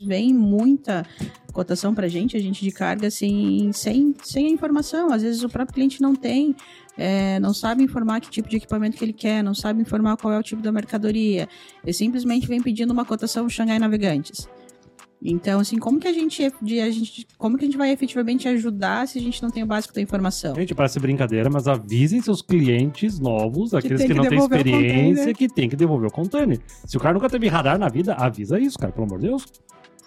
Vem muita cotação para gente, a gente de carga, assim, sem, sem a informação. Às vezes o próprio cliente não tem, é, não sabe informar que tipo de equipamento que ele quer, não sabe informar qual é o tipo da mercadoria. Ele simplesmente vem pedindo uma cotação Xangai Navegantes. Então, assim, como que a gente, a gente, como que a gente vai efetivamente ajudar se a gente não tem o básico da informação? Gente, parece brincadeira, mas avisem seus clientes novos, aqueles que, que não têm experiência, que tem que devolver o container. Se o cara nunca teve radar na vida, avisa isso, cara, pelo amor de Deus.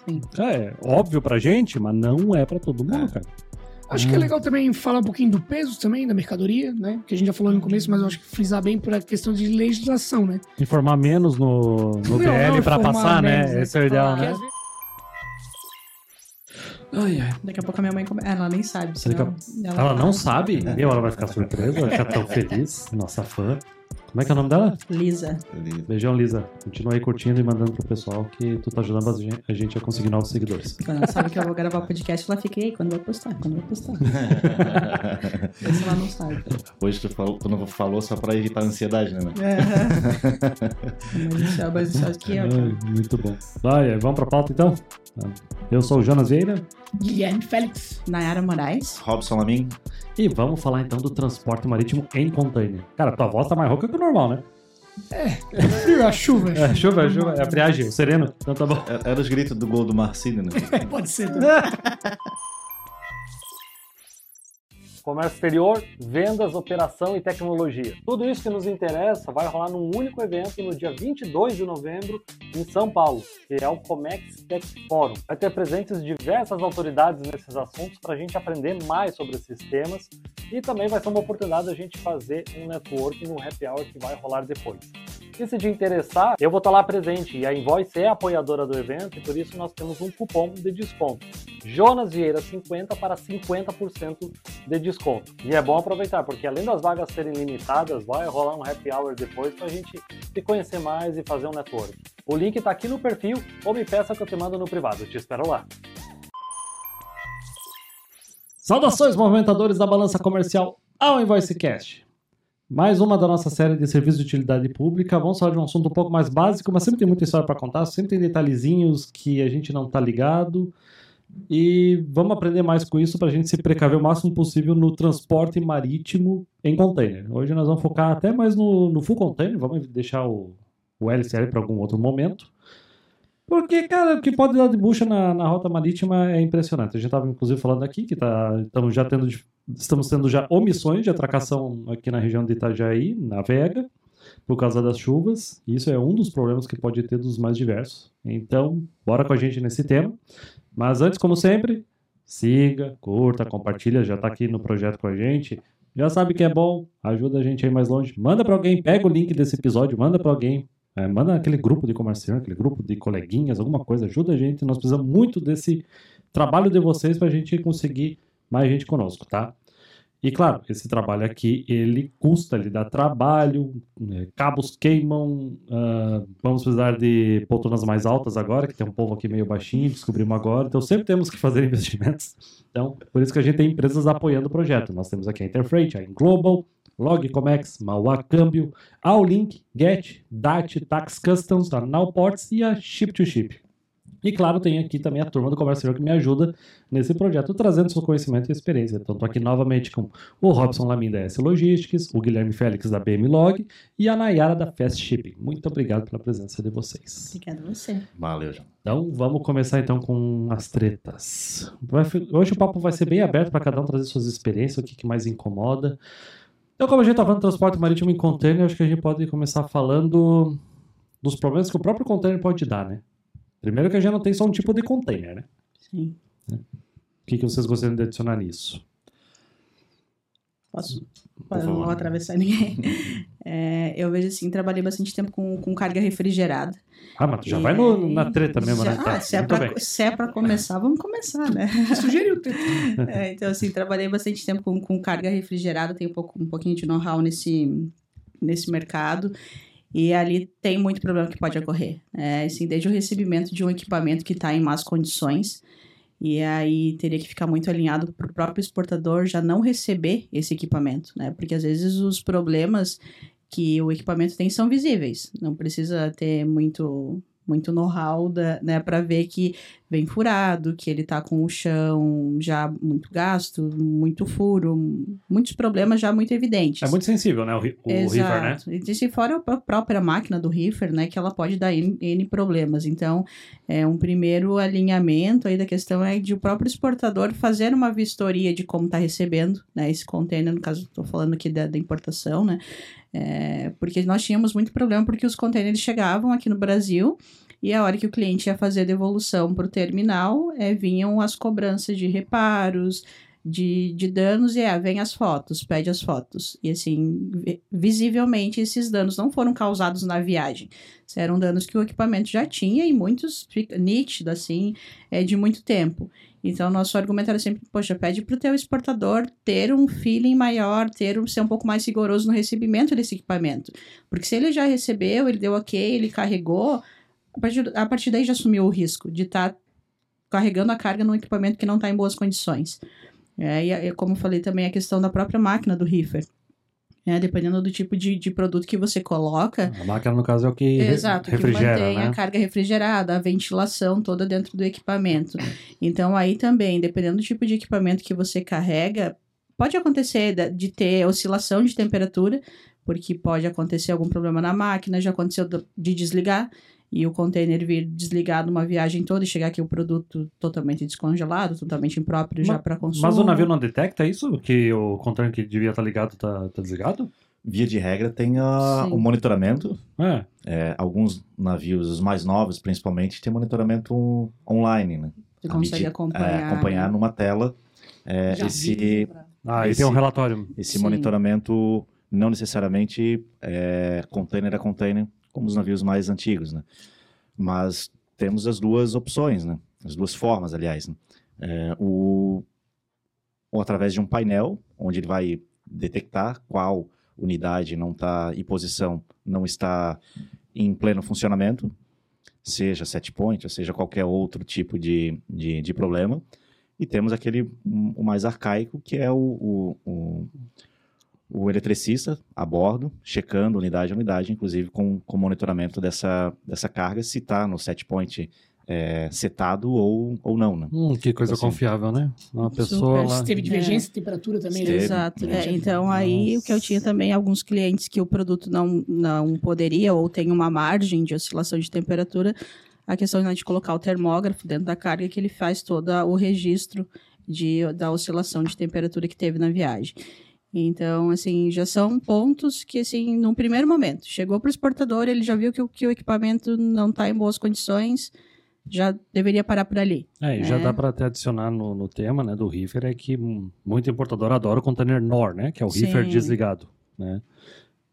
Sim. É óbvio pra gente, mas não é pra todo mundo, é. cara. Acho que é legal também falar um pouquinho do peso também da mercadoria, né? Que a gente já falou no começo, mas eu acho que frisar bem para questão de legislação, né? Informar menos no, no BL para passar, né? Menos, né? Esse é o ideal, né? Ai, ai. Daqui a pouco a minha mãe come... Ela nem sabe. Ela, ela, não sabe? Meu, ela vai ficar surpresa, vai ficar tão feliz. Nossa fã. Como é que é o nome dela? Lisa. Beijão, Lisa. Continua aí curtindo e mandando pro pessoal que tu tá ajudando a gente a conseguir novos seguidores. Quando ela sabe que eu vou gravar o podcast, ela fica aí, quando vai postar? Quando vai postar? Isso ela não sabe. Hoje tu falou, tu falou só pra evitar a ansiedade, né? É. mais ansioso, mais ansioso que eu. muito bom. Vai, vamos pra pauta então? Eu sou o Jonas Vieira. Guilherme Félix. Nayara Moraes. Robson Lamin. E vamos falar então do transporte marítimo em container. Cara, tua voz tá mais rouca que o normal, né? É, é frio, a chuva. É, é chuva, é chuva. É a friagem, o sereno. Então tá bom. É, era os gritos do gol do Marcílio, né? Pode ser. comércio exterior, vendas, operação e tecnologia. Tudo isso que nos interessa vai rolar num único evento no dia 22 de novembro em São Paulo, que é o Comex Tech Forum. Vai ter presentes diversas autoridades nesses assuntos para a gente aprender mais sobre esses temas e também vai ser uma oportunidade da gente fazer um networking no happy hour que vai rolar depois. E se te interessar, eu vou estar lá presente e a Invoice é apoiadora do evento e por isso nós temos um cupom de desconto. Jonas Vieira 50 para 50% de desconto. E é bom aproveitar, porque além das vagas serem limitadas, vai rolar um happy hour depois para a gente se conhecer mais e fazer um network. O link está aqui no perfil ou me peça que eu te mando no privado. Te espero lá. Saudações, movimentadores da balança comercial ao InvoiceCast. Mais uma da nossa série de serviços de utilidade pública. Vamos falar de um assunto um pouco mais básico, mas sempre tem muita história para contar, sempre tem detalhezinhos que a gente não está ligado. E vamos aprender mais com isso para a gente se precaver o máximo possível no transporte marítimo em container. Hoje nós vamos focar até mais no, no full container, vamos deixar o, o LCL para algum outro momento. Porque, cara, o que pode dar de bucha na, na rota marítima é impressionante. A gente estava, inclusive, falando aqui que tá, estamos já tendo, estamos tendo já omissões de atracação aqui na região de Itajaí, na Vega, por causa das chuvas. Isso é um dos problemas que pode ter dos mais diversos. Então, bora com a gente nesse tema. Mas antes, como sempre, siga, curta, compartilha, já está aqui no projeto com a gente. Já sabe que é bom, ajuda a gente aí mais longe. Manda para alguém, pega o link desse episódio, manda para alguém, é, manda aquele grupo de comerciante, aquele grupo de coleguinhas, alguma coisa, ajuda a gente. Nós precisamos muito desse trabalho de vocês para a gente conseguir mais gente conosco, tá? E claro, esse trabalho aqui, ele custa, ele dá trabalho, né, cabos queimam, uh, vamos precisar de poltronas mais altas agora, que tem um povo aqui meio baixinho, descobrimos agora, então sempre temos que fazer investimentos. Então, por isso que a gente tem empresas apoiando o projeto. Nós temos aqui a Interfreight, a Inglobal, Logcomex, Mauá Câmbio, Allink, Get, DAT, Tax Customs, a Nowports e a Ship2Ship. E claro, tem aqui também a turma do Comércio que me ajuda nesse projeto, trazendo seu conhecimento e experiência. Então, estou aqui novamente com o Robson Lamin da S Logistics, o Guilherme Félix da BM Log e a Nayara da Fast Shipping. Muito obrigado pela presença de vocês. Obrigado a você. Valeu, João. Então, vamos começar então com as tretas. Hoje o papo vai ser bem aberto para cada um trazer suas experiências, o que, que mais incomoda. Então, como a gente está falando de transporte marítimo em container, acho que a gente pode começar falando dos problemas que o próprio container pode dar, né? Primeiro que a gente não tem só um tipo de container, né? Sim. O que, que vocês gostariam de adicionar nisso? Posso? Para não atravessar ninguém. É, eu vejo assim, trabalhei bastante tempo com, com carga refrigerada. Ah, mas tu já e, vai no, na treta mesmo, já, né? Tá, se, é pra, se é pra começar, vamos começar, né? Sugeriu. é, então, assim, trabalhei bastante tempo com, com carga refrigerada, tenho um, pouco, um pouquinho de know-how nesse, nesse mercado. E ali tem muito problema que pode ocorrer. É, assim, desde o recebimento de um equipamento que está em más condições, e aí teria que ficar muito alinhado para o próprio exportador já não receber esse equipamento, né? Porque às vezes os problemas que o equipamento tem são visíveis, não precisa ter muito muito know-how né, para ver que vem furado, que ele tá com o chão já muito gasto, muito furo, muitos problemas já muito evidentes. É muito sensível, né? O, o River, né? Exato. E se fora a própria máquina do Reefer, né, que ela pode dar N, N problemas. Então, é um primeiro alinhamento aí da questão é de o próprio exportador fazer uma vistoria de como está recebendo, né, esse container, no caso, estou falando aqui da, da importação, né, é, porque nós tínhamos muito problema porque os containers chegavam aqui no Brasil e a hora que o cliente ia fazer a devolução para o terminal, é, vinham as cobranças de reparos, de, de danos, e é, vem as fotos, pede as fotos. E assim, vi- visivelmente esses danos não foram causados na viagem. Eram danos que o equipamento já tinha e muitos nítido, assim, é, de muito tempo. Então, nosso argumento era sempre, poxa, pede para o teu exportador ter um feeling maior, ter um, ser um pouco mais rigoroso no recebimento desse equipamento. Porque se ele já recebeu, ele deu ok, ele carregou, a partir, a partir daí já assumiu o risco de estar carregando a carga num equipamento que não está em boas condições. É, e, e como falei também, a questão da própria máquina do reefer. É, dependendo do tipo de, de produto que você coloca, A máquina, no caso, é o que Exato, que refrigera, mantém né? a carga refrigerada, a ventilação toda dentro do equipamento. Então, aí também, dependendo do tipo de equipamento que você carrega, pode acontecer de ter oscilação de temperatura, porque pode acontecer algum problema na máquina, já aconteceu de desligar e o container vir desligado uma viagem toda e chegar aqui o produto totalmente descongelado, totalmente impróprio já Ma- para consumo. Mas o navio não detecta isso? Que o container que devia estar ligado tá, tá desligado? Via de regra, tem a- o monitoramento. É. É, alguns navios, os mais novos principalmente, tem monitoramento online, né? Você consegue acompanhar. é, acompanhar numa tela é, Já esse, vi. Ah, e Esse- tem um relatório. esse Sim. monitoramento não necessariamente é container a container, como os navios mais antigos, né? Mas temos as duas opções, né? As duas formas, aliás. né? É, o, ou através de um painel, onde ele vai detectar qual unidade não está em posição, não está em pleno funcionamento, seja set point, seja qualquer outro tipo de, de, de problema. E temos aquele o mais arcaico, que é o, o, o, o eletricista a bordo, checando unidade a unidade, inclusive com, com monitoramento dessa, dessa carga, se está no set point é, setado ou, ou não. Né? Hum, que coisa Assim. confiável, né? Uma pessoa Super. lá. Se teve divergência de temperatura também, né? Exato. É, então, aí o que eu tinha também, alguns clientes que o produto não, não poderia ou tem uma margem de oscilação de temperatura, a questão né, de colocar o termógrafo dentro da carga que ele faz todo o registro de, da oscilação de temperatura que teve na viagem. Então, assim, já são pontos que, assim, num primeiro momento, chegou para o exportador, ele já viu que, o- que o equipamento não está em boas condições, já deveria parar por ali. É, e já É. dá para até adicionar no, no tema né, do reefer é que muito importador adora o container NOR, né? Que é o reefer Sim. desligado, né?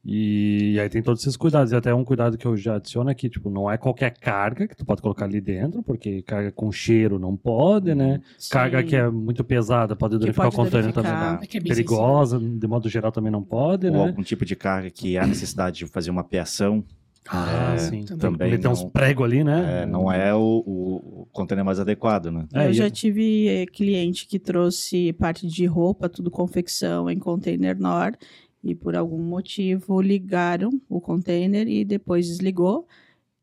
E, aí tem todos esses cuidados. E até um cuidado que eu já adiciono aqui, tipo, não é qualquer carga que tu pode colocar ali dentro, porque carga com cheiro não pode, né? Carga Sim. que é muito pesada pode danificar o container também. É que é bem Perigosa, de modo geral também não pode, Ou né? algum tipo de carga que há necessidade de fazer uma peação, Ah, É, sim. também Meter uns não- pregos ali, né? é, não é o, o, container mais adequado. Né? É, eu e- já tive eh, cliente que trouxe parte de roupa, tudo confecção em container NOR e por algum motivo ligaram o container e depois desligou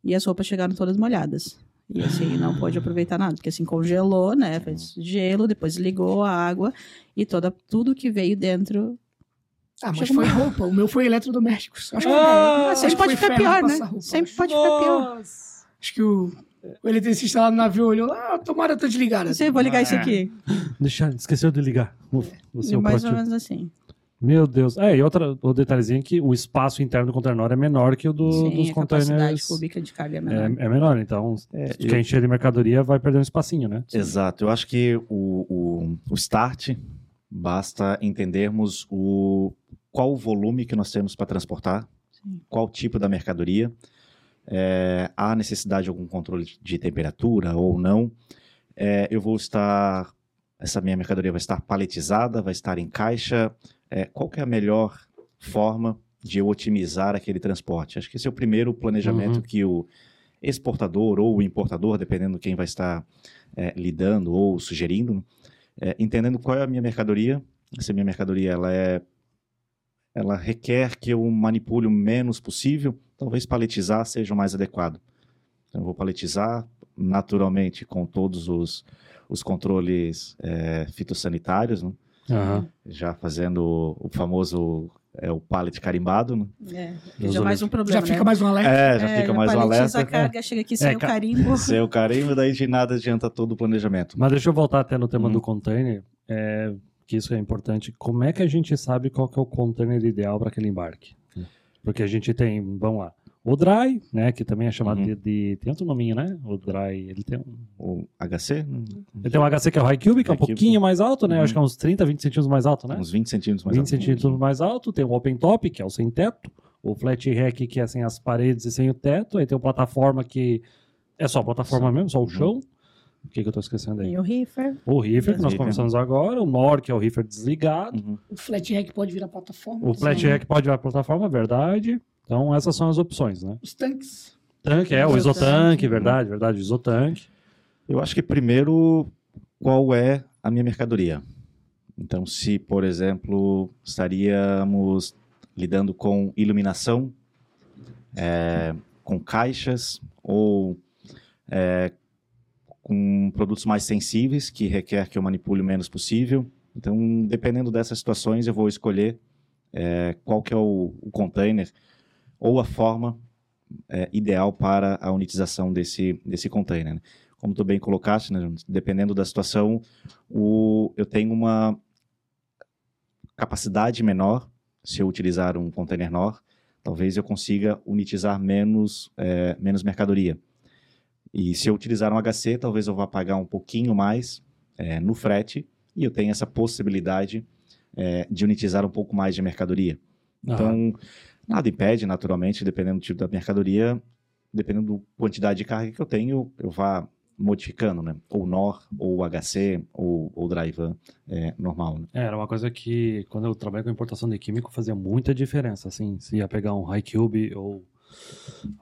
e as roupas chegaram todas molhadas. E assim, não pôde aproveitar nada, porque assim congelou, né? Fez gelo, depois ligou a água e toda, tudo que veio dentro. Ah, mas foi roupa. O meu foi eletrodomésticos. Acho que Ah, Ah, sempre foi pode ficar pior, né? Sempre pode ficar pior. Acho que o, o eletricista lá no navio olhou lá, ah, tomara tá desligada. Você vou ligar isso É. aqui. Deixa, esqueceu de ligar o, o seu Mais ou menos assim. Meu Deus. É, e outra, o detalhezinho é que o espaço interno do container é menor que o do- Sim, dos a capacidade containers. cúbica de carga é É, menor. é menor, então É, se quer encher de mercadoria vai perder um espacinho, né? Exato. Eu acho que o, o, o start basta entendermos o, qual o volume que nós temos para transportar, Sim. qual tipo da mercadoria, é, há necessidade de algum controle de temperatura ou não. É, eu vou estar, essa minha mercadoria vai estar paletizada, vai estar em caixa. É, qual que é a melhor forma de eu otimizar aquele transporte? Acho que esse é o primeiro planejamento Uhum. que o exportador ou o importador, dependendo quem vai estar é, lidando ou sugerindo, é, entendendo qual é a minha mercadoria. Se a minha mercadoria ela é, ela requer que eu manipule o menos possível, talvez paletizar seja o mais adequado. Então, eu vou paletizar naturalmente com todos os, os controles é, fitossanitários, né? Aham. já fazendo o famoso é, o pallet carimbado. Né? É, já mais o um problema, Já fica né? mais um alerta. É, já É, fica mais um alerta. a carga, chega aqui sem É, o ca- carimbo. Seu carimbo, daí de nada adianta todo o planejamento. Mas deixa eu voltar até no tema Uhum. do container, é, que isso é importante. Como é que a gente sabe qual que é o container ideal para aquele embarque? Porque a gente tem, vamos lá, o dry, né, que também é chamado Uhum. de, de- tem outro nominho, né? O dry, ele tem um, O HC, ele tem um HC que é o high cube, que é um pouquinho mais alto, né? Uhum. Acho que é uns 30, 20 centímetros mais alto, né? uns 20 centímetros mais 20 alto. centímetros mais alto, tem o open top, que é o sem teto, o flat rack, que é sem as paredes e sem o teto, aí tem o plataforma que é só a plataforma mesmo, só o Uhum. chão. O que, que eu tô esquecendo aí? Tem o Reefer. O reefer, que nós começamos agora, o NOR, que é o reefer desligado, Uhum. O flat rack pode virar plataforma. o flat rack pode virar plataforma, verdade. Então essas são as opções, né? Os tanques. Tanque, é, o Isotanque. isotanque, verdade, verdade, isotanque. Eu acho que primeiro, qual é a minha mercadoria? Então, se, por exemplo, estaríamos lidando com iluminação, é, com caixas ou é, com produtos mais sensíveis que requer que eu manipule o menos possível. Então, dependendo dessas situações, eu vou escolher é, qual que é o, o container ou a forma é, ideal para a unitização desse, desse container. né? Como tu bem colocaste, né, dependendo da situação, o, eu tenho uma capacidade menor se eu utilizar um container NOR, talvez eu consiga unitizar menos, é, menos mercadoria. E se eu utilizar um HC, talvez eu vá pagar um pouquinho mais é, no frete e eu tenho essa possibilidade é, de unitizar um pouco mais de mercadoria. Então, nada impede, naturalmente, dependendo do tipo da mercadoria, dependendo da quantidade de carga que eu tenho, eu vá modificando, né? Ou NOR, ou HC, ou, ou Drive é, normal, né? É, era uma coisa que, quando eu trabalhei com importação de químico, fazia muita diferença, assim, se ia pegar um High Cube ou,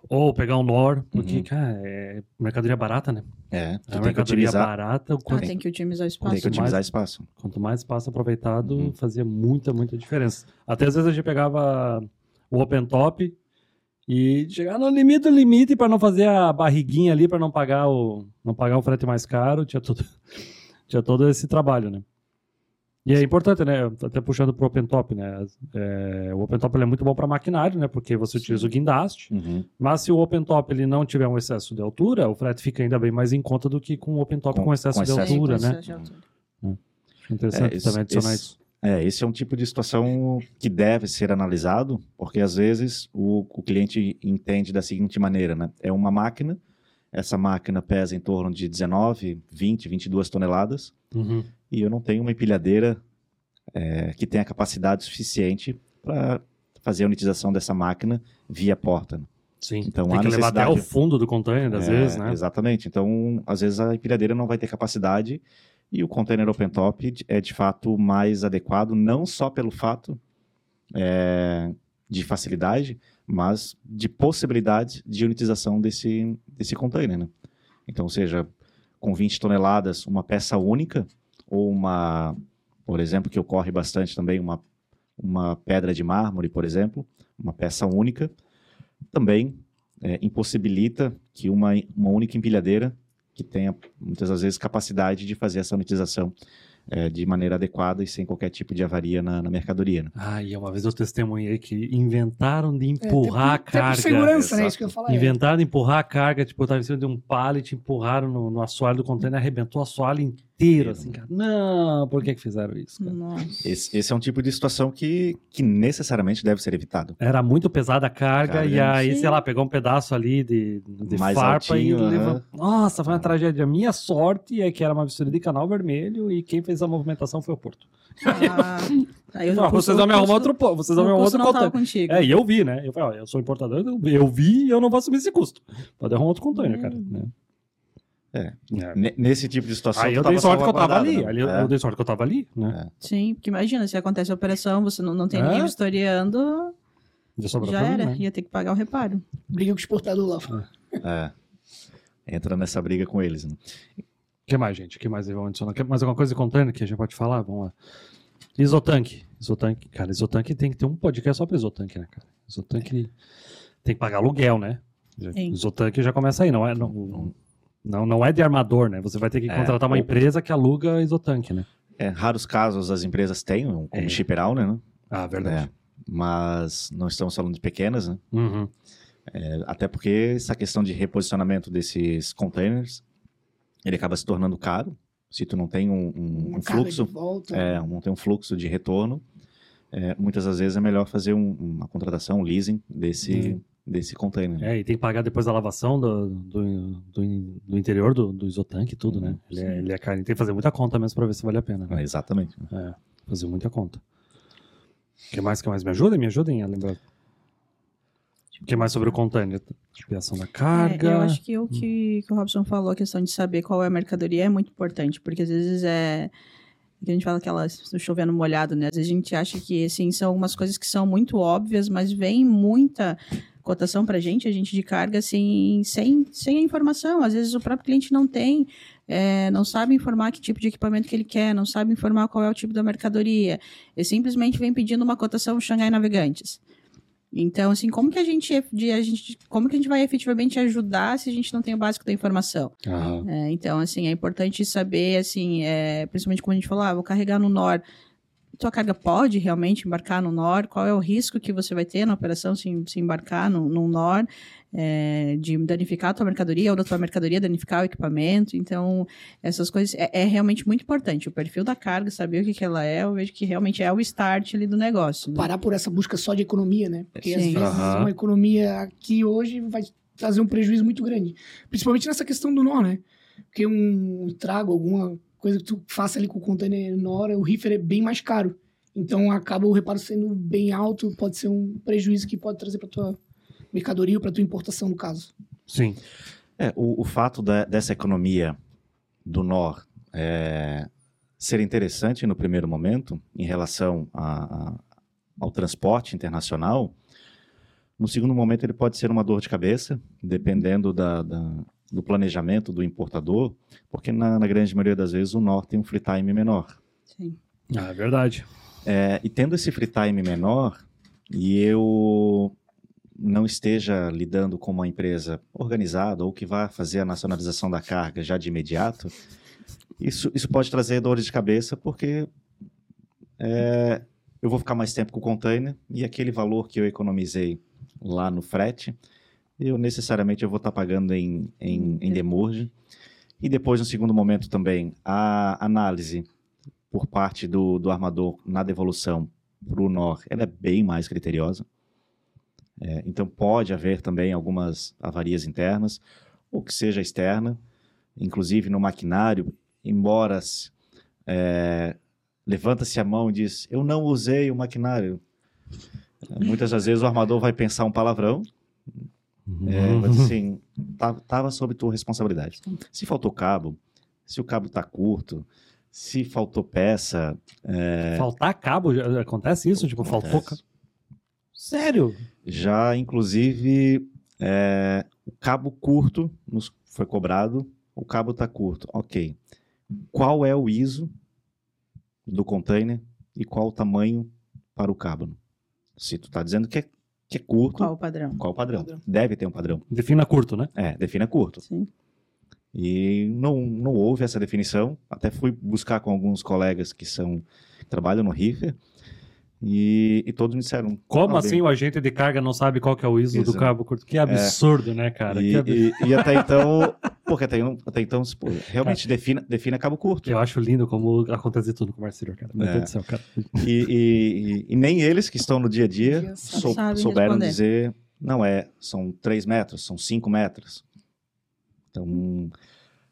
ou pegar um NOR, porque, Uhum. cara, é mercadoria barata, né? É, É mercadoria utilizar, barata, o Ah, quanto, tem que otimizar o espaço. tem que otimizar mais- espaço. quanto mais espaço aproveitado, Uhum. fazia muita, muita diferença. Até às vezes a gente pegava o open top e chegar no limite do limite para não fazer a barriguinha ali, para não pagar o não pagar o frete mais caro, tinha tudo tinha todo esse trabalho, né? E é importante, né? Até puxando pro open top, né? É, o open top ele é muito bom para maquinário, né? Porque você utiliza o guindaste. Uhum. Mas se o open top ele não tiver um excesso de altura, o frete fica ainda bem mais em conta do que com o open top com, Com- excesso com de excesso. altura, né? com excesso de altura. Interessante É, esse- também adicionar esse- isso. É, esse é um tipo de situação que deve ser analisado, porque às vezes o, o cliente entende da seguinte maneira, né? É uma máquina, essa máquina pesa em torno de 19, 20, 22 toneladas, Uhum. e eu não tenho uma empilhadeira é, que tenha capacidade suficiente para fazer a unitização dessa máquina via porta. né? Sim, Então, tem que levar até o fundo do container, às É, vezes, né? Exatamente. Então, às vezes a empilhadeira não vai ter capacidade e o container open top é de fato mais adequado, não só pelo fato é, de facilidade, mas de possibilidade de unitização desse, desse container. Né? Então, seja com 20 toneladas, uma peça única, ou uma, por exemplo, que ocorre bastante também, uma, uma pedra de mármore, por exemplo, uma peça única, também é, impossibilita que uma, uma única empilhadeira que tenha muitas das vezes capacidade de fazer essa unitização é, de maneira adequada e sem qualquer tipo de avaria na, na mercadoria. né? Ah, e uma vez eu testemunhei que inventaram de É, empurrar até por- a carga. segurança, né? exato. Isso que eu falar. é. Inventaram de empurrar a carga, tipo, eu tava em cima de um pallet, empurraram no, no assoalho do container, arrebentou o assoalho inteiro, assim, cara. Não, por que que fizeram isso, cara? Nossa. Esse, esse é um tipo de situação que, que necessariamente deve ser evitado. Era muito pesada a carga, Carga, e aí, sei lá, pegou um pedaço ali de, de Mais farpa altinho, e aham. levou. Nossa, foi uma tragédia. A minha sorte é que era uma mistura de canal vermelho e quem fez a movimentação foi o Porto. Ah, aí Não, vocês vão me arrumar outro, po- vocês vão me o arrumar outro container. contigo. É, e eu vi, né? Eu falei, ó, eu sou importador, eu, vi e eu não vou assumir esse custo. Pode arrumar outro container, cara. né? É. É. Ne- Nesse tipo de situação. Aí eu dei sorte que eu tava ali. né? ali eu, É. eu dei sorte que eu tava ali, né? Sim, porque imagina, se acontece a operação, você não, não tem É. ninguém vistoriando, Já já pra mim, era. né? Ia ter que pagar o reparo. Briga com o exportador lá. É. Entra nessa briga com eles. Né? O que mais, gente? O que mais vamos adicionar? Quer mais alguma coisa de container que a gente pode falar? Vamos lá. Isotanque. Isotanque. Cara, isotanque tem que ter um podcast só pra isotanque, né, cara? Isotanque tem que pagar aluguel, né? Sim. Isotanque já começa aí, não é, não, não, não é de armador, né? Você vai ter que É, contratar uma ou- empresa que aluga isotanque, né? É, raros casos as empresas têm, um- como É. shipper owner, né? Ah, verdade. É, mas não estamos falando de pequenas, né? Uhum. É, até porque essa questão de reposicionamento desses containers, ele acaba se tornando caro. Se tu não tem um, um- Uma um fluxo, de volta. é, não tem um fluxo de retorno, é, muitas das vezes é melhor fazer um- uma contratação, um leasing desse, Uhum. Desse container. É, e tem que pagar depois a lavação do, do, do, do interior do, do isotanque e tudo, né? Uhum, Ele é, ele é caro. Tem que fazer muita conta mesmo pra ver se vale a pena. É, né? exatamente. É, fazer muita conta. O que mais que mais me ajuda? Me ajudem a lembrar. O que mais sobre o container? Expiação da carga. É, eu acho que o que, que o Robson falou, a questão de saber qual é a mercadoria é muito importante, porque às vezes é. que a gente fala aquela chovendo molhado, né? Às vezes a gente acha que assim, são algumas coisas que são muito óbvias, mas vem muita cotação para gente, a gente de carga, assim, sem, sem a informação. Às vezes o próprio cliente não tem, é, não sabe informar que tipo de equipamento que ele quer, não sabe informar qual é o tipo da mercadoria. Ele simplesmente vem pedindo uma cotação Xangai Navegantes. Então, assim, como que a gente, a gente, como que a gente vai efetivamente ajudar se a gente não tem o básico da informação? É, então, assim, é importante saber, assim, é, principalmente como a gente falou, ah, vou carregar no NOR. Tua carga pode realmente embarcar no NOR? Qual é o risco que você vai ter na operação se, se embarcar no, no NOR? É, de danificar a tua mercadoria ou da tua mercadoria danificar o equipamento. Então, essas coisas é, é realmente muito importante. O perfil da carga, saber o que, que ela é, eu vejo que realmente é o start ali do negócio. né? Parar por essa busca só de economia, né? Porque às Sim. vezes Aham. uma economia aqui hoje vai trazer um prejuízo muito grande. Principalmente nessa questão do nó, né? Porque um trago, alguma coisa que tu faça ali com o container NOR, o reefer é bem mais caro. Então acaba o reparo sendo bem alto, pode ser um prejuízo que pode trazer para tua mercadoria ou para tua importação, no caso. Sim. É, o, o fato da- dessa economia do NOR é, ser interessante no primeiro momento em relação a- a- ao transporte internacional, no segundo momento ele pode ser uma dor de cabeça, dependendo da- da- do planejamento do importador, porque na, na grande maioria das vezes o NOR tem um free time menor. Sim. Ah, é verdade. É, e tendo esse free time menor, e eu não esteja lidando com uma empresa organizada ou que vá fazer a nacionalização da carga já de imediato, isso, isso pode trazer dores de cabeça, porque é, eu vou ficar mais tempo com o container e aquele valor que eu economizei lá no frete, eu necessariamente eu vou estar pagando em, em, em demurge. E depois, no segundo momento também, a análise por parte do, do armador na devolução para o NOR, ela é bem mais criteriosa. É, então pode haver também algumas avarias internas, ou que seja externa, inclusive no maquinário, embora é, levanta-se a mão e diz, eu não usei o maquinário. Muitas das vezes o armador vai pensar um palavrão, é, vai dizer assim, "Tá- tava sob tua responsabilidade. Se faltou cabo, se o cabo tá curto, se faltou peça, é, Faltar cabo, já- acontece isso? Tipo, faltou. Sério? Já, inclusive, é, o cabo curto nos foi cobrado, o cabo tá curto. Ok. Qual é o ISO do container e qual o tamanho para o cabo? Se tu tá dizendo que é, que é curto, Qual qual, o padrão? o padrão? Padrão. Deve ter um padrão. Defina curto, né? É, defina curto. Sim. E não, não houve essa definição. Até fui buscar com alguns colegas que são que trabalham no Reefer e, e todos me disseram. Como "Ah, assim bem, o agente de carga não sabe qual que é o ISO do Exato. cabo curto? Que absurdo, né, cara? E, Que ab- e- e até então, porque até, então- até então, pô, realmente defina, defina cabo curto. Eu acho lindo como acontece tudo com o Marcelo, cara. Meu É. Deus do céu, cara. E, e- e- nem eles que estão no dia a dia sou- souberam responder. dizer, não é, são 3 metros, são 5 metros. Então,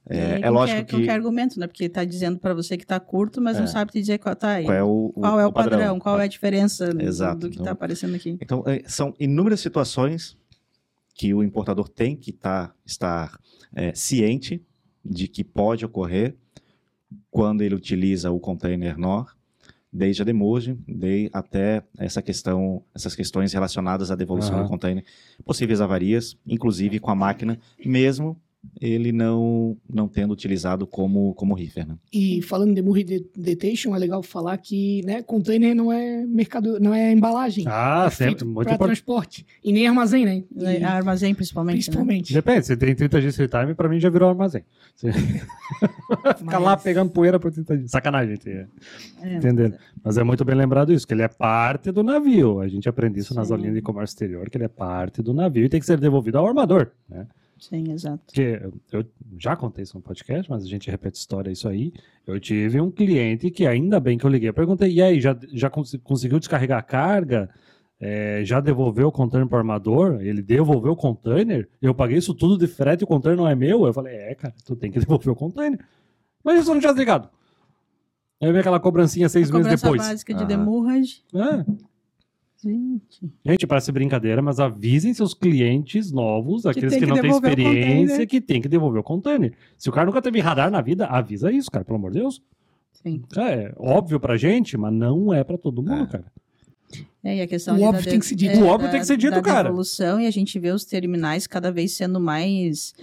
é, aí, é lógico com que argumento, né? Porque tá dizendo para você que tá curto, mas É. não sabe te dizer qual tá aí. qual é o, Qual é o padrão? Qual é a diferença do- Exato, do que então- tá aparecendo aqui? Então, é, são inúmeras situações que o importador tem que tá, estar é, ciente de que pode ocorrer quando ele utiliza o container NOR, desde a demurge, de, até essa questão, essas questões relacionadas à devolução Aham. do container, possíveis avarias, inclusive com a máquina, mesmo ele não, não tendo utilizado como, como reefer. Né? E falando de Murray de- Detention, é legal falar que né, container não é mercado, não é embalagem. Ah, é sempre. Muito para importante. transporte. E nem armazém, né? E- É, Armazém, principalmente. Né? principalmente. Depende, se tem 30 dias free time, pra mim já virou armazém. Você fica lá Mas- pegando poeira por 30 dias. Sacanagem, gente. é. É, Entendendo. Mas é muito bem lembrado isso, que ele é parte do navio. A gente aprende isso nas Sim. aulinhas de comércio exterior, que ele é parte do navio e tem que ser devolvido ao armador. Né? Sim, exato. Porque eu eu já contei isso no podcast, mas a gente repete história isso aí. Eu tive um cliente que ainda bem que eu liguei. Eu perguntei, e aí, já, já cons- conseguiu descarregar a carga? É, já devolveu o container para o armador? Ele devolveu o container? Eu paguei isso tudo de frete e o container não é meu? Eu falei, é, cara, tu tem que devolver o container. Mas isso eu não tinha ligado. Aí veio aquela cobrancinha seis A meses cobrança depois. básica de Aham. demurrage. É. Gente. Gente, parece brincadeira, mas avisem seus clientes novos, aqueles que, que não têm experiência, que tem que devolver o container. Se o cara nunca teve radar na vida, avisa isso, cara, pelo amor de Deus. Sim. É óbvio pra gente, mas não é pra todo mundo, cara. É, e a questão O da óbvio de- tem que ser dito. é, O óbvio da- tem que ser dito, da cara. devolução, e a gente vê os terminais cada vez sendo mais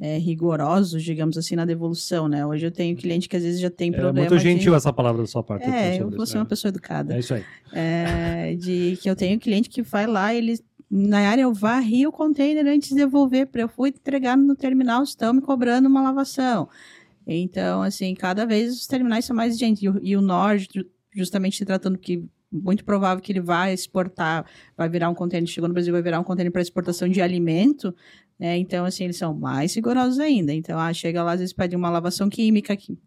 é, rigorosos, digamos assim, na devolução, né? Hoje eu tenho cliente que às vezes já tem É problema muito gentil de... essa palavra da sua parte. É, eu vou ser uma né? pessoa educada. É isso aí. É, de que eu tenho cliente que vai lá, ele na área eu varri o container antes de devolver, para eu fui entregar no terminal, estão me cobrando uma lavação. Então, assim, cada vez os terminais são mais gente. E, o- Nord, ju- justamente se tratando que muito provável que ele vai exportar, vai virar um container, chegou no Brasil, vai virar um container para exportação de alimento. Né? então, assim, eles são mais rigorosos ainda. Então, ah, chega lá, às vezes pede uma lavação química que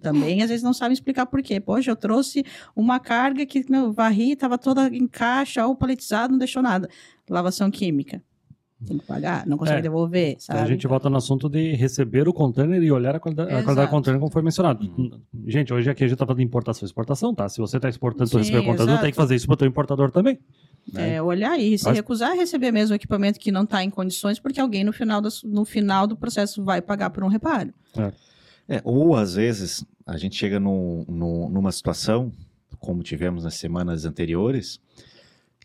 também às vezes não sabem explicar por quê. Poxa, eu trouxe uma carga que meu, varri, estava toda em caixa ou paletizado, não deixou nada. Lavação química. Tem que pagar, não consegue É. devolver, Então sabe? a gente volta no assunto de receber o container e olhar a qualidade, a qualidade do container, como foi mencionado. Uhum. Gente, hoje aqui a gente tá falando de importação e exportação, tá? Se você tá exportando, Sim, receber o tem que fazer isso pro teu importador também. né? É, olhar e se Mas- recusar a receber mesmo o equipamento que não está em condições, porque alguém no final, do, no final do processo vai pagar por um reparo. É, ou às vezes a gente chega num- num- numa situação, como tivemos nas semanas anteriores,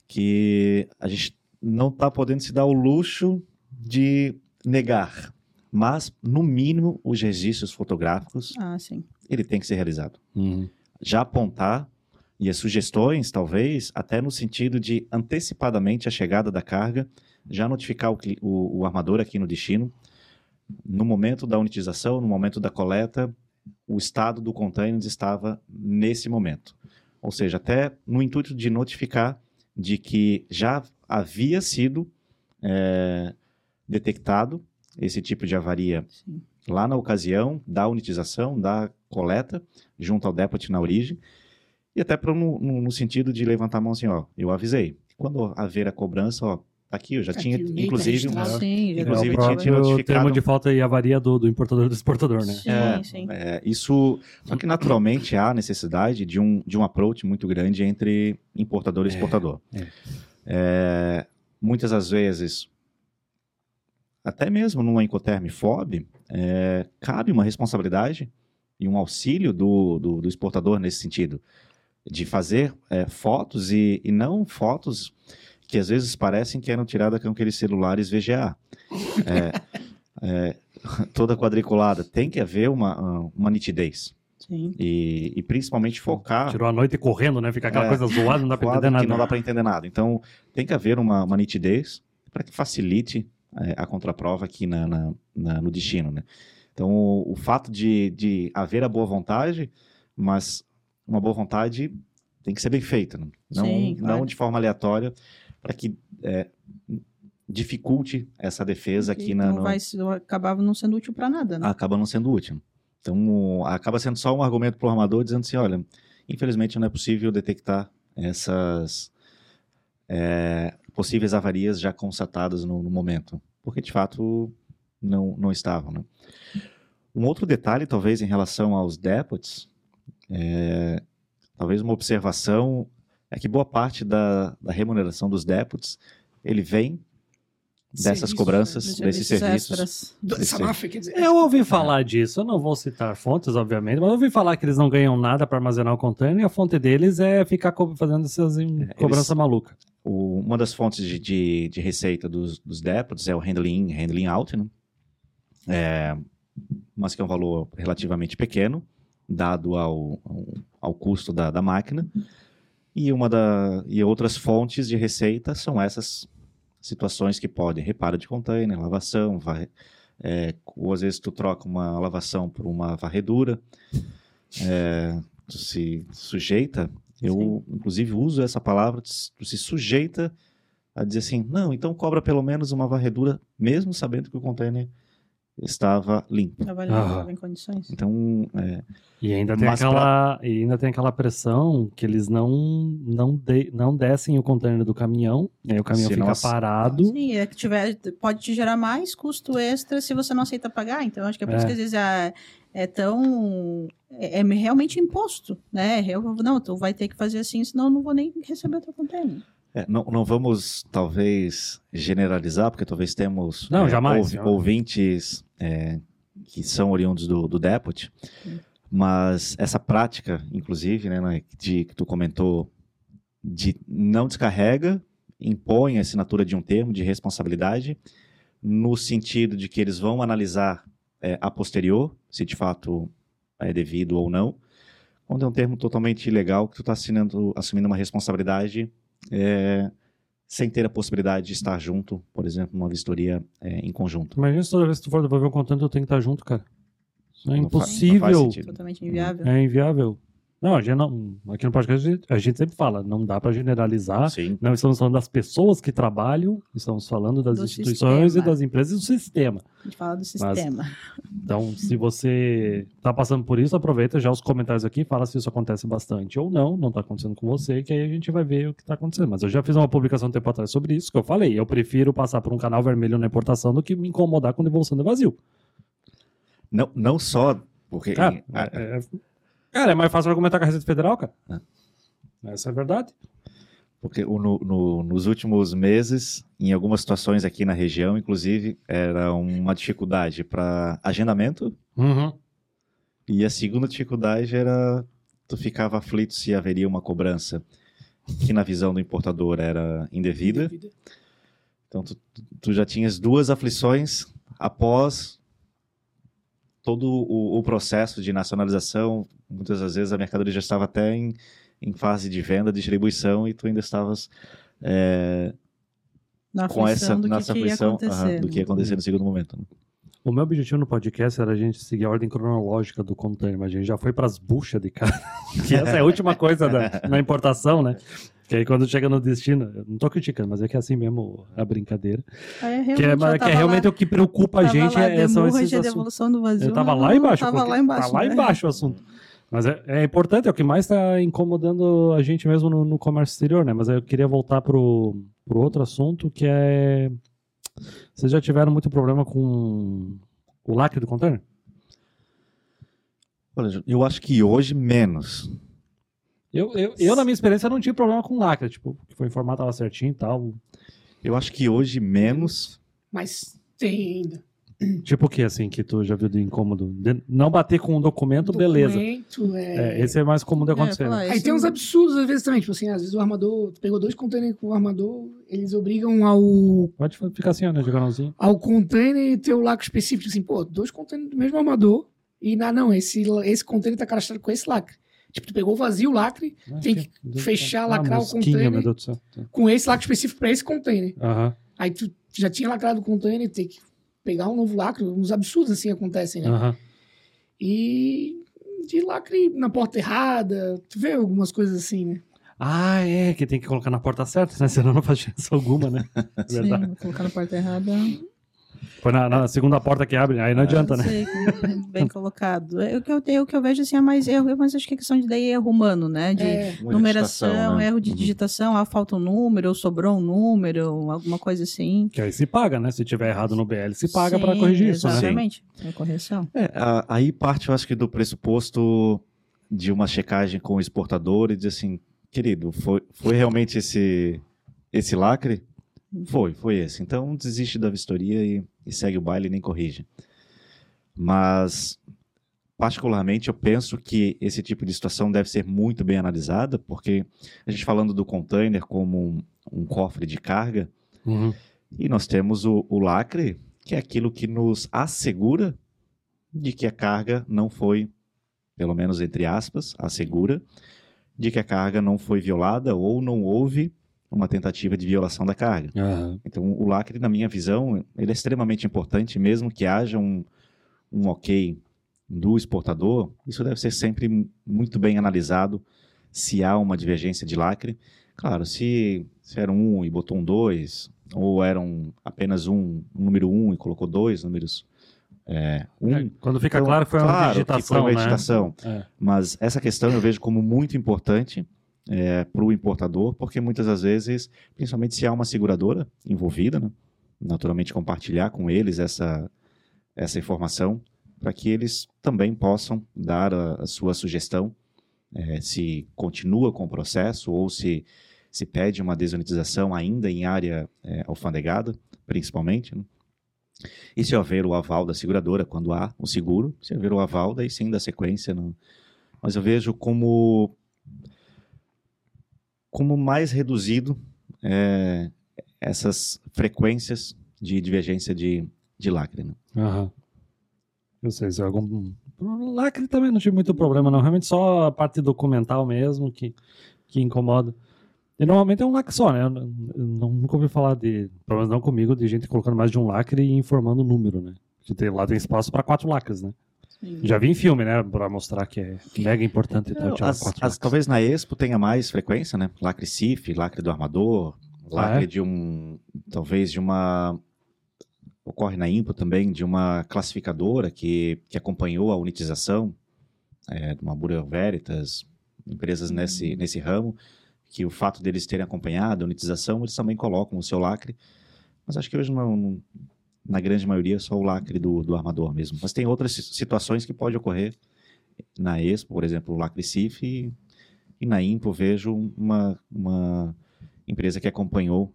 que a gente não está podendo se dar o luxo de negar. Mas, no mínimo, os registros fotográficos, Ah, sim. ele tem que ser realizado. Uhum. Já apontar, e as sugestões, talvez, até no sentido de antecipadamente a chegada da carga, já notificar o, o- o armador aqui no destino, no momento da unitização, no momento da coleta, o estado do container estava nesse momento. Ou seja, até no intuito de notificar de que já havia sido é, detectado esse tipo de avaria sim. lá na ocasião da unitização, da coleta, junto ao depot na origem, e até para no, no- sentido de levantar a mão assim, ó, eu avisei. Quando haver a cobrança, ó, tá aqui, eu já Tá tinha, aqui, o tá inclusive, registrado. uma- Sim, já Inclusive, é o tinha- tinha notificado- termo de falta e avaria do, do importador e do exportador, né? Sim, É, sim. É, isso, só que naturalmente há necessidade de um, de um approach muito grande entre importador e É, exportador. é. É, muitas das vezes, até mesmo numa Incoterm FOB, é, cabe uma responsabilidade e um auxílio do, do, do exportador nesse sentido, de fazer é, fotos e, e não fotos que às vezes parecem que eram tiradas com aqueles celulares VGA. É, é, toda quadriculada. Tem que haver uma, uma nitidez. Sim. E, e principalmente focar Tirou a noite correndo, né? Fica aquela É. coisa zoada, não dá pra quadro entender nada. que não dá para entender nada. Então, tem que haver uma, uma nitidez para que facilite é, a contraprova aqui na, na- na- no destino, né? Então, o, o fato de, de haver a boa vontade, mas uma boa vontade tem que ser bem feita, né? não, Sim, claro. não de forma aleatória, para que é, dificulte essa defesa aqui na, então no- vai se- acabava não sendo útil para nada, né? acaba não sendo útil. Então, acaba sendo só um argumento para o armador dizendo assim, olha, infelizmente não é possível detectar essas é, possíveis avarias já constatadas no, no momento, porque de fato não, não estavam. Né? Um outro detalhe, talvez, em relação aos depots, é, talvez uma observação, é que boa parte da, da remuneração dos depots, ele vem dessas Serviços, cobranças, Dos desses serviços quer dizer. Eu ouvi falar disso, eu não vou citar fontes, obviamente, mas eu ouvi falar que eles não ganham nada para armazenar o container e a fonte deles é ficar fazendo essas em- cobrança maluca. O- uma das fontes de, de, de receita dos, dos depots é o handling in, handling out, né? é, mas que é um valor relativamente pequeno, dado ao, ao, ao custo da, da máquina. E, uma da, e outras fontes de receita são essas situações que podem. Reparo de container, lavação, varre, é, ou às vezes tu troca uma lavação por uma varredura, é, tu se sujeita, eu inclusive uso essa palavra, tu se sujeita a dizer assim, não, então cobra pelo menos uma varredura, mesmo sabendo que o container estava limpo. Estava limpo, estava em condições. Então, é, E ainda tem, aquela, e ainda tem aquela pressão que eles não, não, de, não descem o container do caminhão, e aí o caminhão Se fica nós- parado. Sim, é que tiver, pode te gerar mais custo extra se você não aceita pagar. Então, acho que é por isso É. que às vezes é, é tão. É, é realmente imposto, né? Eu, não, tu vai ter que fazer assim, senão eu não vou nem receber o teu container. É, não, não vamos, talvez, generalizar, porque talvez temos Não, é, jamais, ouvi- jamais. ouvintes é, que são oriundos do, do Depot, mas essa prática, inclusive, né, né, de, que tu comentou, de não descarrega, impõe a assinatura de um termo de responsabilidade, no sentido de que eles vão analisar é, a posterior, se de fato é devido ou não, quando é um termo totalmente ilegal, que tu está assumindo uma responsabilidade é, sem ter a possibilidade de estar junto, por exemplo, numa vistoria é, em conjunto. Imagina se toda vez que tu for devolver um container, tu tem que estar junto, cara. Isso é Não não faz impossível. sentido. Totalmente inviável. É inviável. Não, a gente não, aqui no podcast a gente- a gente sempre fala, não dá pra generalizar. Sim. Não estamos falando das pessoas que trabalham, estamos falando das Do instituições sistema. e das empresas e do sistema. A gente fala do sistema. Então, se você está passando por isso, aproveita já os comentários aqui, fala se isso acontece bastante ou não, não está acontecendo com você, que aí a gente vai ver o que está acontecendo. Mas eu já fiz uma publicação um tempo atrás sobre isso, que eu falei, eu prefiro passar por um canal vermelho na importação do que me incomodar com devolução de vazio. Não, não só porque Cara, a- é, é- cara, é mais fácil argumentar com a Receita Federal, cara. É. Essa é a verdade. porque o- no- no- nos últimos meses, em algumas situações aqui na região, inclusive, era uma dificuldade para agendamento Uhum. e a segunda dificuldade era tu ficava aflito se haveria uma cobrança que na visão do importador era indevida. Então, tu, tu já tinhas duas aflições após todo o, o processo de nacionalização. Muitas das vezes a mercadoria já estava até em, em fase de venda, distribuição, e tu ainda estavas é, Na com essa do que, nessa que ia aflição acontecer. aham, do que ia né? acontecer no segundo momento. né? O meu objetivo no podcast era a gente seguir a ordem cronológica do container, mas a gente já foi para as buchas de cara. que essa é a última coisa da, na importação, né? Que aí quando chega no destino, eu não tô criticando, mas é que é assim mesmo a brincadeira. Aí, Que é, realmente, eu que é realmente lá- o que preocupa a gente lá, é, são esses assuntos. devolução do vazio. Eu tava não, lá embaixo. Tava lá embaixo. Tá lá né? embaixo o assunto. Mas é, é importante, é o que mais está incomodando a gente mesmo no, no comércio exterior, né? Mas eu queria voltar pro, pro outro assunto, que é... Vocês já tiveram muito problema com o lacre do container? Olha, eu acho que hoje menos. Eu, eu, eu, na minha experiência, não tive problema com lacre. Tipo, que foi informado, tava certinho e tal. Eu acho que hoje menos. Mas tem ainda. Tipo o que, assim, que tu já viu de incômodo? De não bater com um documento, beleza. Documento, é... É, esse é mais comum de acontecer. É, né? Aí tem uns absurdos às vezes também, tipo assim, às vezes o armador, tu pegou dois containers com o armador, eles obrigam ao, Pode ficar assim, ó, né, de canalzinho. ao container ter o lacre específico, assim, pô, dois containers do mesmo armador, e na, não, esse, esse container tá cadastrado com esse lacre. Tipo, tu pegou vazio o lacre, Tem que fechar, lacrar o container. meu Deus do céu. Tá. com esse lacre específico pra esse container. Aham, Aí tu já tinha lacrado o container, tem que pegar um novo lacre, uns absurdos assim acontecem, né? aham. E de lacre na porta errada, tu vê algumas coisas assim, né? Ah, é, que tem que colocar na porta certa, né? Senão não faz diferença alguma, né? Sim, Verdade. vou colocar na porta errada. Foi na, na segunda porta que abre, aí não adianta, né? Sei, bem colocado. É, O que eu, o que eu vejo assim é mais erro, mas acho que é questão de daí erro humano, né? De É, numeração, né? erro de Uhum. digitação, ah, falta um número, ou sobrou um número, alguma coisa assim. Que aí se paga, né? Se tiver errado no BL, se paga Sim, pra corrigir isso, né? Exatamente. É correção. É, a- aí parte, eu acho que do pressuposto de uma checagem com o exportador e dizer assim, querido, foi, foi realmente esse, esse lacre? Foi, foi esse. Então desiste da vistoria e, e segue o baile e nem corrige. Mas, particularmente, eu penso que esse tipo de situação deve ser muito bem analisada, porque a gente falando do container como um, um cofre de carga, Uhum. e nós temos o, o lacre, que é aquilo que nos assegura de que a carga não foi, pelo menos entre aspas, assegura de que a carga não foi violada ou não houve uma tentativa de violação da carga. Aham. Então, o lacre, na minha visão, ele é extremamente importante, mesmo que haja um, um ok do exportador, isso deve ser sempre mu- muito bem analisado se há uma divergência de lacre. Claro, se, se era um 1 e botou um 2, ou era um, apenas um, um número 1 e colocou dois números é, 1. É, Quando fica Então, claro, foi uma claro que foi uma né? digitação. É. Mas essa questão eu vejo como muito importante para o importador, porque muitas das vezes, principalmente se há uma seguradora envolvida, né, naturalmente compartilhar com eles essa, essa informação, para que eles também possam dar a, a sua sugestão, eh, se continua com o processo ou se, se pede uma desunitização ainda em área eh, alfandegada, principalmente. né. E se houver o aval da seguradora, quando há o seguro, se houver o aval, daí sim da sequência. no- Mas eu vejo como, como mais reduzido é, essas frequências de divergência de, de lacre. né? Aham. Eu sei, se é algum. Lacre também não tive muito problema, não. Realmente só a parte documental mesmo que, que incomoda. E normalmente é um lacre só, né? Eu, nunca ouvi falar de, pelo menos não comigo, de gente colocando mais de um lacre e informando o número, né? Que tem, lá tem espaço para quatro lacres, né? Já vi em filme, né? Pra mostrar que é mega importante As- as- talvez na Expo tenha mais frequência, né? Lacre CIF, lacre do armador, lacre Ah, é? de um. Talvez de uma. Ocorre na IMPO também, de uma classificadora que, que acompanhou a unitização, é, de uma Burel Veritas, empresas nesse, nesse ramo, que o fato deles terem acompanhado a unitização, eles também colocam o seu lacre. Mas acho que hoje não, não- na grande maioria é só o lacre do, do armador mesmo. Mas tem outras si- situações que pode ocorrer na Expo, por exemplo, o lacre CIF, e, e na IMPO vejo uma, uma empresa que acompanhou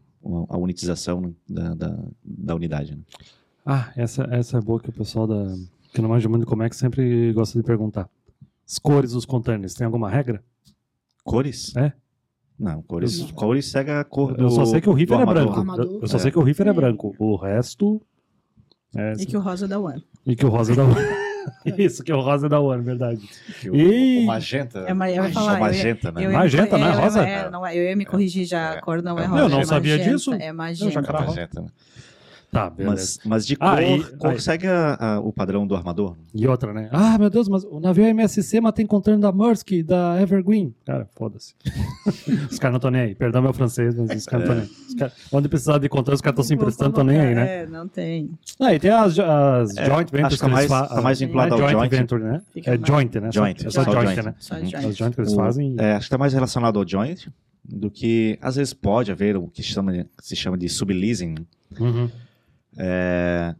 a unitização da, da, da unidade. né? Ah, essa, essa é boa que o pessoal da, que não manja muito como é que sempre gosta de perguntar. As cores dos containers, tem alguma regra? Cores? É? Não, cores, cores segue a cor do Eu só sei que o Reaper é branco. Eu, só É. sei que o é É. branco. O resto. É, E que o rosa da One. e que o rosa é da One. Isso, que o rosa é da One, verdade. Que o, E- o magenta. É, mas eu ia Magenta. falar. magenta, eu, né? eu Magenta, é, não é eu rosa? é, não é, eu ia me corrigir já, É. a cor não é Eu rosa. não é sabia magenta, disso. É magenta. É magenta, né? Tá, beleza. Mas, mas de cor, Ah, e- cor aí- segue a- a- o padrão do armador. E outra, né? Ah, meu Deus, mas o navio é MSC, mas tem container da Maersk, da Evergreen. Cara, foda-se. os caras não estão nem aí. Perdão meu francês, mas os caras não estão nem aí. Os caras- Onde precisar de container, os caras estão se emprestando, estão nem aí, né? É, não tem. Ah, e tem as, as É, joint ventures acho que que tá eles mais- fazem. tá mais vinculado é ao joint, venture, né? Fica é mais- joint, né? Joint, é só só joint, joint. né? Só joint. As joint que eles O- fazem. É, acho que está mais relacionado ao joint do que, às vezes, pode haver o que chama, se chama de subleasing. né? Uhum. É,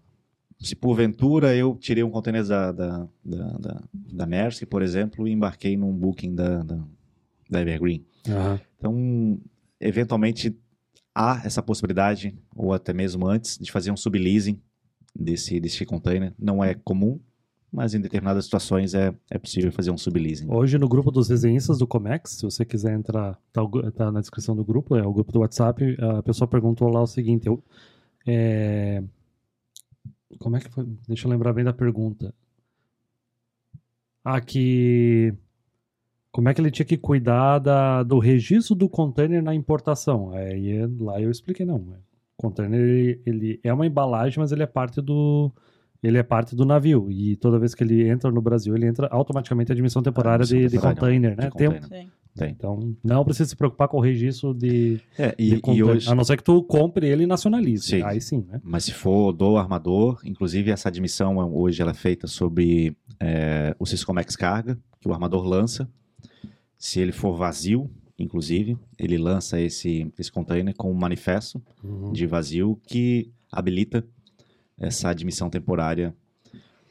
se porventura eu tirei um container da, da, da, da, da Maersk, por exemplo, e embarquei num booking da, da, da Evergreen. Aham. Então, eventualmente, há essa possibilidade, ou até mesmo antes, de fazer um subleasing desse, desse container. Não é comum, mas em determinadas situações é, é possível fazer um subleasing. Hoje no grupo dos desenhistas do Comex, se você quiser entrar, tá, tá na descrição do grupo, é o grupo do WhatsApp, a pessoa perguntou lá o seguinte, eu, é, como é que foi? Deixa eu lembrar bem da pergunta. Ah, que como é que ele tinha que cuidar da, do registro do container na importação? Aí lá eu expliquei, não, o container ele, ele é uma embalagem, mas ele é parte do ele é parte do navio e toda vez que ele entra no Brasil, ele entra automaticamente em admissão temporária Admissão de, de temporária, container, de né? Tem um- container. Sim. Tem. então, não precisa se preocupar com o registro de, É, de e, e container, hoje, a não ser que tu compre ele e nacionalize. Sim. Aí sim, né? mas se for do armador, inclusive essa admissão é- hoje ela é feita sobre é, o Syscomex Carga, que o armador lança. Se ele for vazio, inclusive, ele lança esse, esse container com um manifesto Uhum. de vazio que habilita essa admissão temporária,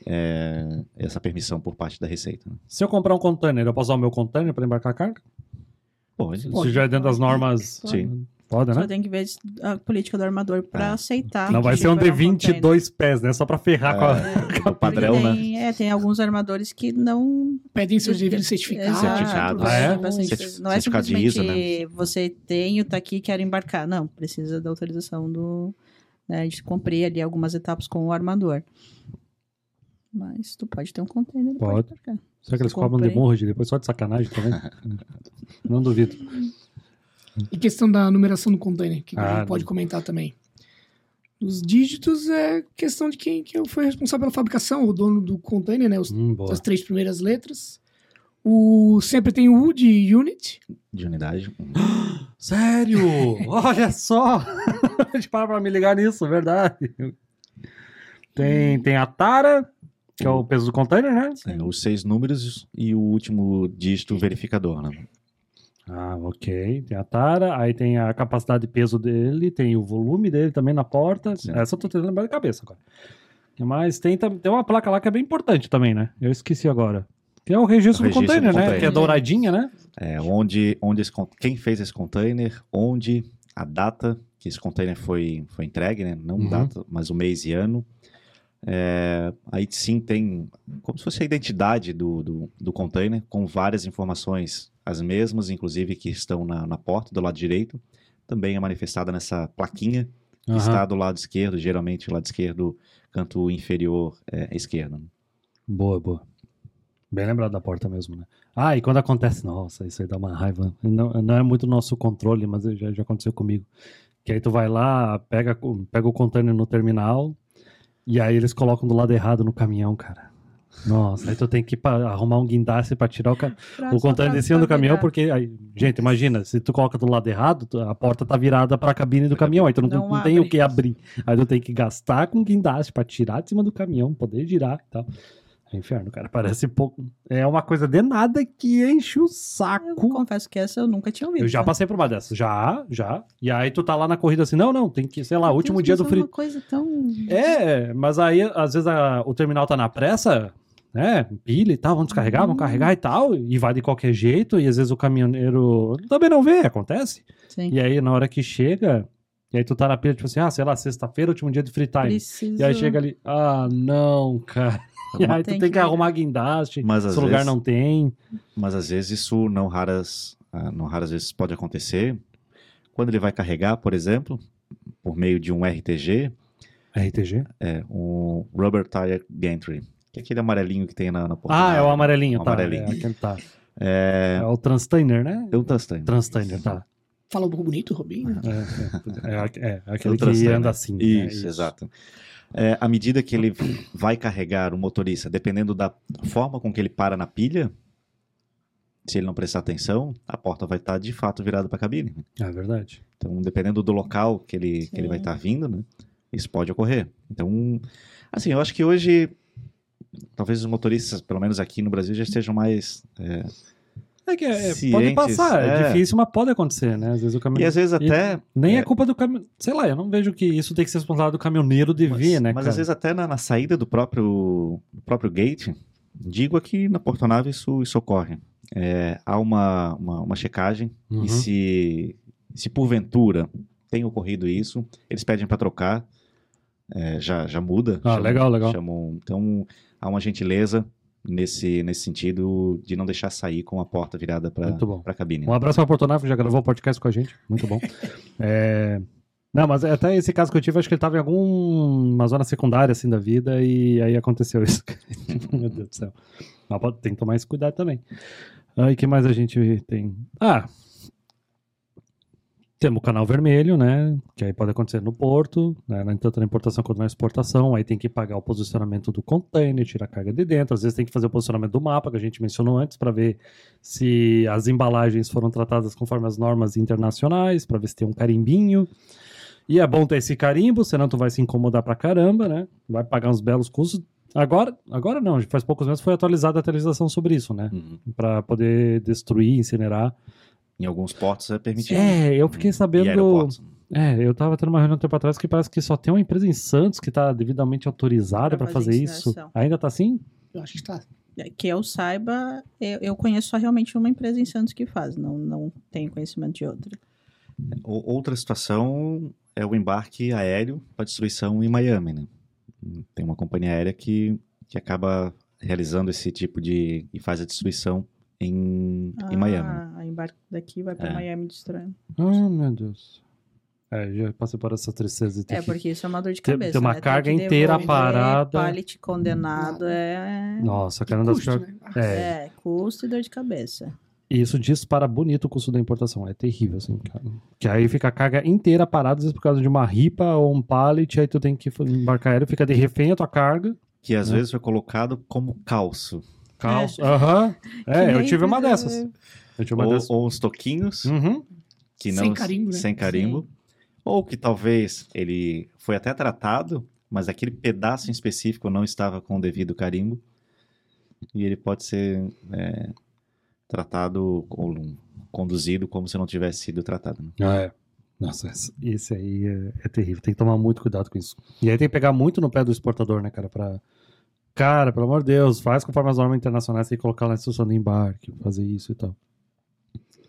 é, essa permissão por parte da Receita. né? Se eu comprar um container, eu posso usar o meu container para embarcar a carga? Pode. Se já é dentro das normas, Sim. pode, Só né? tem que ver a política do armador pra É. aceitar. Não vai ser um de é container. 22 pés, né? Só para ferrar com a... É, o padrão, né? tem, É, tem alguns armadores que não. Pedem seus devidos certificados. Certificado. Ah, é? Certi- Não é certificado de simplesmente ISO, né? você tenho, tá aqui, quero embarcar. Não, precisa da autorização do, né, de cumprir ali algumas etapas com o armador. Mas tu pode ter um container. e Pode. embarcar. Será que eles cobram de comprei. morro depois só de sacanagem também? não duvido. E questão da numeração do container, que Ah, a gente pode comentar também. Os dígitos é questão de quem que foi responsável pela fabricação, o dono do container, né? Os, Hum, as três primeiras letras. O, sempre tem o U de unit. De unidade. Sério? Olha só! A gente para pra me ligar nisso, verdade. Tem, tem a tara, que é o peso do container, né? É, os seis números e o último dígito verificador, né? Ah, ok. Tem a tara, aí tem a capacidade de peso dele, tem o volume dele também na porta. Sim. Essa eu tô tentando lembrar de cabeça agora. Mas tem, tem uma placa lá que é bem importante também, né? Eu esqueci agora. Que é o registro, O do registro container, do né? container. Que é douradinha, né? É, onde, onde esse, quem fez esse container, onde, a data que esse container foi, foi entregue, né? Não Uhum. data, mas o mês e ano. É, aí sim tem como se fosse a identidade do, do, do container, com várias informações, as mesmas, inclusive, que estão na, na porta do lado direito. Também é manifestada nessa plaquinha que Aham. está do lado esquerdo, geralmente o lado esquerdo, canto inferior é, esquerdo. Boa, boa. Bem lembrado da porta mesmo, né? Ah, e quando acontece, nossa, isso aí dá uma raiva. Não, não é muito nosso controle, mas já, já aconteceu comigo. Que aí tu vai lá, pega, pega o container no terminal, e aí eles colocam do lado errado no caminhão, cara. Nossa, aí tu tem que arrumar um guindaste pra tirar o, ca- o pra- de cima do caminhão, virar. porque aí, gente, imagina, se tu coloca do lado errado, a porta tá virada pra cabine do caminhão, aí tu não, Não não tem o que abrir. Aí tu tem que gastar com guindaste pra tirar de cima do caminhão, poder girar e tal. É inferno, cara. Parece pouco. É uma coisa de nada que enche o Eu saco. confesso que essa eu nunca tinha ouvido. Eu já tá? passei por uma dessas. Já, já. E aí tu tá lá na corrida assim, não, não, tem que, sei lá, Meu último dia do é free. uma coisa tão... É, mas aí às vezes a- o terminal tá na pressa, né? Pilha e tal, vamos descarregar, vamos Uhum. carregar e tal, e vai de qualquer jeito, e às vezes o caminhoneiro também não vê, acontece. Sim. E aí na hora que chega, e aí tu tá na pilha, tipo assim, ah, sei lá, sexta-feira, último dia de free time. Preciso... E aí chega ali, ah, não, cara. E aí tu Tem tem que que arrumar guindaste, Mas, esse lugar vezes- não tem. Mas às vezes isso não raras, ah, não raras vezes pode acontecer. Quando ele vai carregar, por exemplo, por meio de um RTG, RTG? é um Rubber Tire Gantry, que é aquele amarelinho que tem na, na porta. Ah, é o amarelinho, O tá. amarelinho. É, tá. É, É o Transtainer, né? é um Tungsten. Transtainer, tá. Fala um pouco bonito, Robinho. É, é, é, é aquele que anda assim. né? Isso, exato. É, à medida que ele vai carregar o motorista, dependendo da forma com que ele para na pilha, se ele não prestar atenção, a porta vai estar de fato virada para a cabine. É verdade. Então, dependendo do local que ele, que ele vai estar vindo, né, isso pode ocorrer. Então, assim, eu acho que hoje, talvez os motoristas, pelo menos aqui no Brasil, já estejam mais. é, É que é, é, pode passar, é, é. difícil, mas pode acontecer, né? Às vezes o e caminhão. às vezes até. Nem é, é, culpa do caminhão. Sei lá, eu não vejo que isso tem que ser responsável do caminhoneiro de mas, vir, né? mas cara? às vezes até na, na saída do próprio, do próprio gate, digo aqui na Portonave isso, isso ocorre. É, há uma, uma, uma checagem Uhum. e se, se porventura tem ocorrido isso, eles pedem para trocar, é, já, já muda. Ah, legal, legal. chamam- então há uma gentileza nesse, nesse sentido de não deixar sair com a porta virada para a cabine. Um abraço para Portonave, que já gravou o podcast com a gente. Muito bom. É, Não, mas até esse caso que eu tive, acho que ele tava em alguma zona secundária, assim, da vida, e aí aconteceu isso. Meu Deus do céu. Mas tem que tomar esse cuidado também. Aí, que mais a gente tem? Ah, temos o canal vermelho, né? Que aí pode acontecer no porto, né? na- tanto na importação quanto na exportação. Aí tem que pagar o posicionamento do container, tirar a carga de dentro. Às vezes tem que fazer o posicionamento do mapa, que a gente mencionou antes, para ver se as embalagens foram tratadas conforme as normas internacionais, para ver se tem um carimbinho. E é bom ter esse carimbo, senão tu vai se incomodar pra caramba, né? Vai pagar uns belos custos. Agora, agora não, faz poucos meses foi atualizada a atualização sobre isso, né? Uhum. Pra poder destruir, incinerar. Em alguns portos é permitido. É, eu fiquei sabendo. É, eu tava tendo uma reunião um tempo atrás que parece que só tem uma empresa em Santos que tá devidamente autorizada pra fazer fazer isso. Ainda tá assim? Eu acho que tá. Que eu saiba, eu, eu conheço só realmente uma empresa em Santos que faz, não, não tenho conhecimento de outra. Outra situação é o embarque aéreo para destruição em Miami. Né? Tem uma companhia aérea que, que acaba realizando esse tipo de. e faz a destruição em, em Miami. Ah, a embarque daqui vai para É. Miami destruindo. Ah, meu Deus. É, já passei por essa tristeza de ter É, que- porque isso é uma dor de cabeça. ter uma né? carga que inteira parada. pallet condenado é. Nossa, cara, das custo, né? É, É, custo e dor de cabeça. e isso dispara bonito o custo da importação. É terrível, assim, cara. Que aí fica a carga inteira parada, às vezes por causa de uma ripa ou um pallet, aí tu tem que embarcar aéreo, fica de refém a tua carga. Que às Né? vezes foi colocado como calço. Calço. Aham. É, Que eu nem tive uma precisa- dessas. Eu tive uma Ou, dessas. ou uns toquinhos, Uhum. que Sem não, carimbo, né? Sem carimbo. Ou que talvez ele foi até tratado, mas aquele pedaço em específico não estava com o devido carimbo. E ele pode ser é, tratado ou conduzido como se não tivesse sido tratado. né? Ah, é. Nossa, esse- esse aí é, é terrível. Tem que tomar muito cuidado com isso. E aí tem que pegar muito no pé do exportador, né, cara? Pra... Cara, pelo amor de Deus, faz conforme as normas internacionais, tem que colocar lá na instrução de embarque, fazer isso e tal.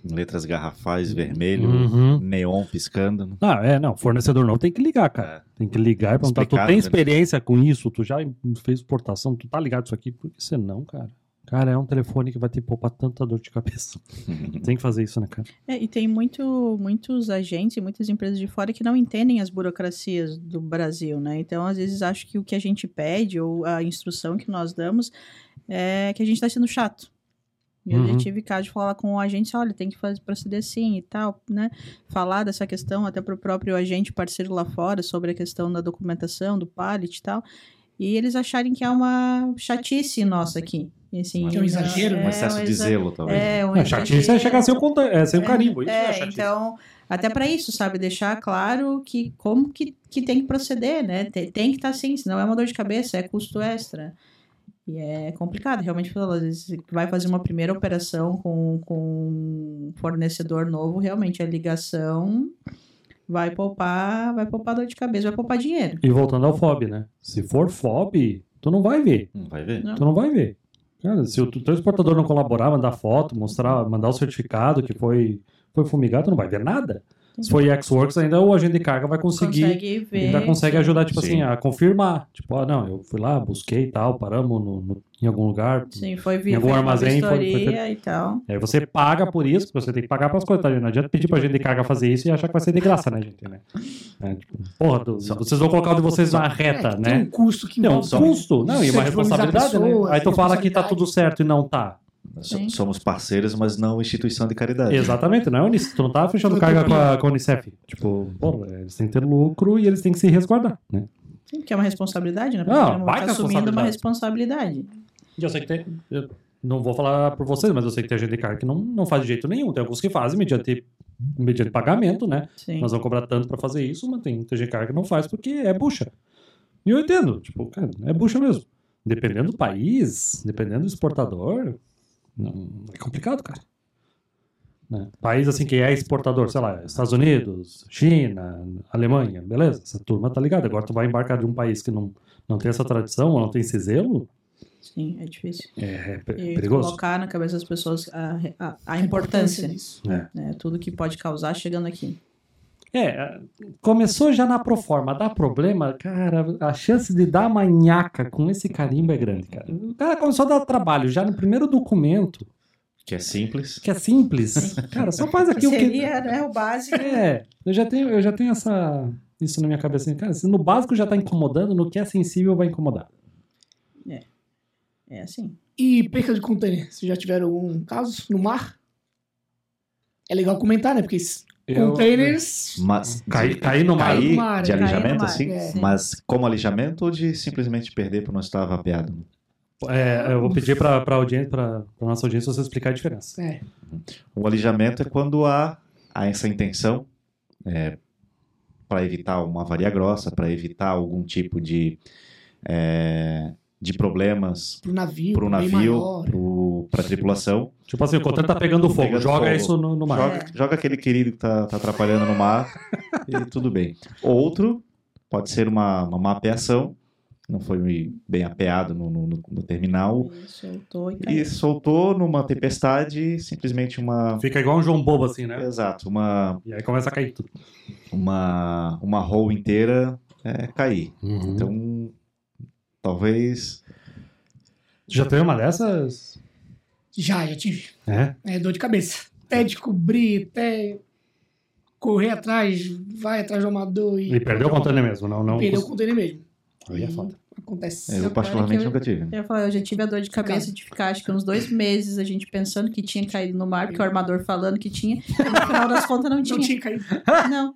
Letras garrafais, vermelho, Uhum. neon piscando. né? Ah, é, não. Fornecedor não tem que ligar, cara. Tem que ligar e perguntar: tu Explicado, tem né? experiência com isso? Tu já fez exportação? Tu tá ligado isso aqui? Por que você não, cara? Cara, é um telefone que vai te poupar tanta dor de cabeça. Tem que fazer isso, né, cara? É, e tem muito, muitos agentes e muitas empresas de fora que não entendem as burocracias do Brasil, né? Então, às vezes, acho que o que a gente pede ou a instrução que nós damos é que a gente está sendo chato. E Eu Uhum. já tive caso de falar com o agente, olha, tem que fazer, proceder assim e tal, né? Falar dessa questão até para o próprio agente parceiro lá fora sobre a questão da documentação, do pallet e tal. E eles acharem que é uma chatice nossa aqui. Assim, é um exagero, Um excesso um de exa- zelo, talvez. É, um É, chatice é exagero. chegar sem o, conta- é, sem o É, carimbo. Isso é, É, chatice. então, até para isso, sabe? Deixar claro que como que, que tem que proceder, né? Tem, tem que estar assim, senão é uma dor de cabeça, é custo extra. E é complicado, realmente, às vezes vai fazer uma primeira operação com, com um fornecedor novo, realmente a ligação vai poupar, vai poupar dor de cabeça, vai poupar dinheiro. E voltando ao FOB, né? Se for FOB, tu não vai ver. Não vai ver? Tu não vai ver. Cara, se o teu exportador não colaborar, mandar foto, mostrar, mandar o certificado que foi, foi fumigado, não vai ver nada. Se for X-Works, ainda o agente de carga vai conseguir Consegue ver. ainda consegue ajudar, tipo Sim. assim, a confirmar. Tipo, ah, não, eu fui lá, busquei e tal, paramos no, no- em algum lugar. Sim, foi Em vir algum armazém, foi- foi vistoria e tal. Aí você paga por isso, porque você tem que pagar para as coisas, tá? Não adianta pedir pra agente de carga fazer isso e achar que vai ser de graça, né, gente? Né? É, tipo, porra, tu- vocês vão colocar o de vocês na reta, É, Tem né? um custo que Tem um custo, não, e uma responsabilidade, né? Aí tu fala que tá tudo certo e não tá. Sim. Somos parceiros, mas não instituição de caridade. Exatamente, não é Unicef. Tu não tá fechando carga com a, com a Unicef. Tipo, porra, eles têm que ter lucro e eles têm que se resguardar, né? Sim, porque é uma responsabilidade, né? Porque baita tá assumindo uma responsabilidade. E eu sei que tem. Eu não vou falar por vocês, mas eu sei que tem agente de carga que não, não faz de jeito nenhum. Tem alguns que fazem mediante, mediante pagamento, né? Sim. Nós vamos cobrar tanto pra fazer isso, mas tem muita gente de carga que não faz porque é bucha. E eu entendo, tipo, cara, é bucha mesmo. Dependendo do país, dependendo do exportador, não, é complicado, cara. Né? País assim que é exportador, sei lá, Estados Unidos, China, Alemanha, beleza? Essa turma tá ligada. Agora tu vai embarcar de um país que não, não tem essa tradição, ou não tem esse zelo, Sim, é difícil. é, é pe- E perigoso. colocar na cabeça das pessoas a, a, a a importância, disso. É. né? Tudo que pode causar chegando aqui. É, começou já na proforma, dá problema, cara, a chance de dar manhaca com esse carimbo é grande, cara. O cara começou a dar trabalho já no primeiro documento, Que é simples. que é simples. Cara, só faz aqui o que... seria né, o básico. É, eu já tenho, eu já tenho essa, isso na minha cabeça. Cara, se no básico já tá incomodando, no que é sensível vai incomodar. É assim. E perca de container? Vocês já tiveram algum caso no mar? É legal comentar, né? Porque Eu- containers. Mas Cair, cair no mar. cair mar, de alijamento, mar, assim? é. Mas como alijamento ou de simplesmente perder por não estar vapeado? É, eu vou pedir pra, pra, audiência, pra nossa audiência você explicar a diferença. É. O alijamento é quando há, há essa intenção para evitar uma avaria grossa, para evitar algum tipo de, é, de problemas Pro navio. para o para a tripulação. Tipo assim, o container tá pegando fogo, Pegando joga fogo. isso no, no mar. Joga, joga aquele querido que tá, tá atrapalhando no mar e tudo bem. Outro pode ser uma, uma mapeação, não foi bem apeado no, no- no- terminal, E soltou e e soltou numa tempestade simplesmente uma. Fica igual um João Bobo assim, né? Exato, uma, E aí começa a cair tudo. uma, uma roll inteira é, cair. Uhum. Então, talvez. Já teve uma dessas? Já, já tive. É. É dor de cabeça. Até descobrir, até. correr atrás, vai atrás do armador e, E perdeu o container mesmo, não. não perdeu o container mesmo. Aí é foda. Acontece. Eu particularmente eu- nunca tive. Eu falar, eu já tive a dor de cabeça de ficar, acho que uns dois meses a gente pensando que tinha caído no mar, porque o armador falando que tinha, e no final das contas não tinha. Não tinha caído. Não.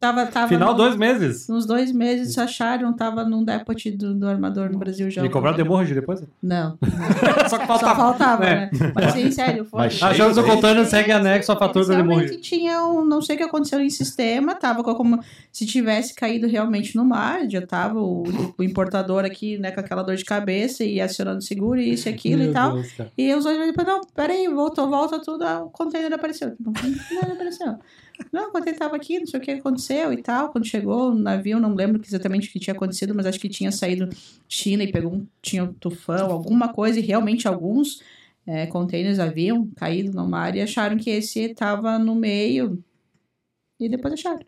Tava, tava Final, no- dois meses. Uns dois meses acharam, tava num depot do, do armador no Brasil já. E cobraram demorrage depois? Não. Só que Só faltava, É. né? Mas sim, sério, foi. Mas Achamos o Cheio, container segue anexo à fatura demorrage. realmente tinha um, não sei o que aconteceu em sistema, tava com- como se tivesse caído realmente no mar, já tava o, o importador aqui, né, com aquela dor de cabeça e acionando seguro e isso e aquilo e tal. E os outros falaram, não, peraí, voltou, volta tudo, ah, o container apareceu. Não, não apareceu. Não, o container tava aqui, não sei o que aconteceu e tal. Quando chegou o navio, não lembro exatamente o que tinha acontecido, mas acho que tinha saído China e pegou um, tinha um tufão, alguma coisa, e realmente alguns é, containers haviam caído no mar e acharam que esse tava no meio. E depois acharam.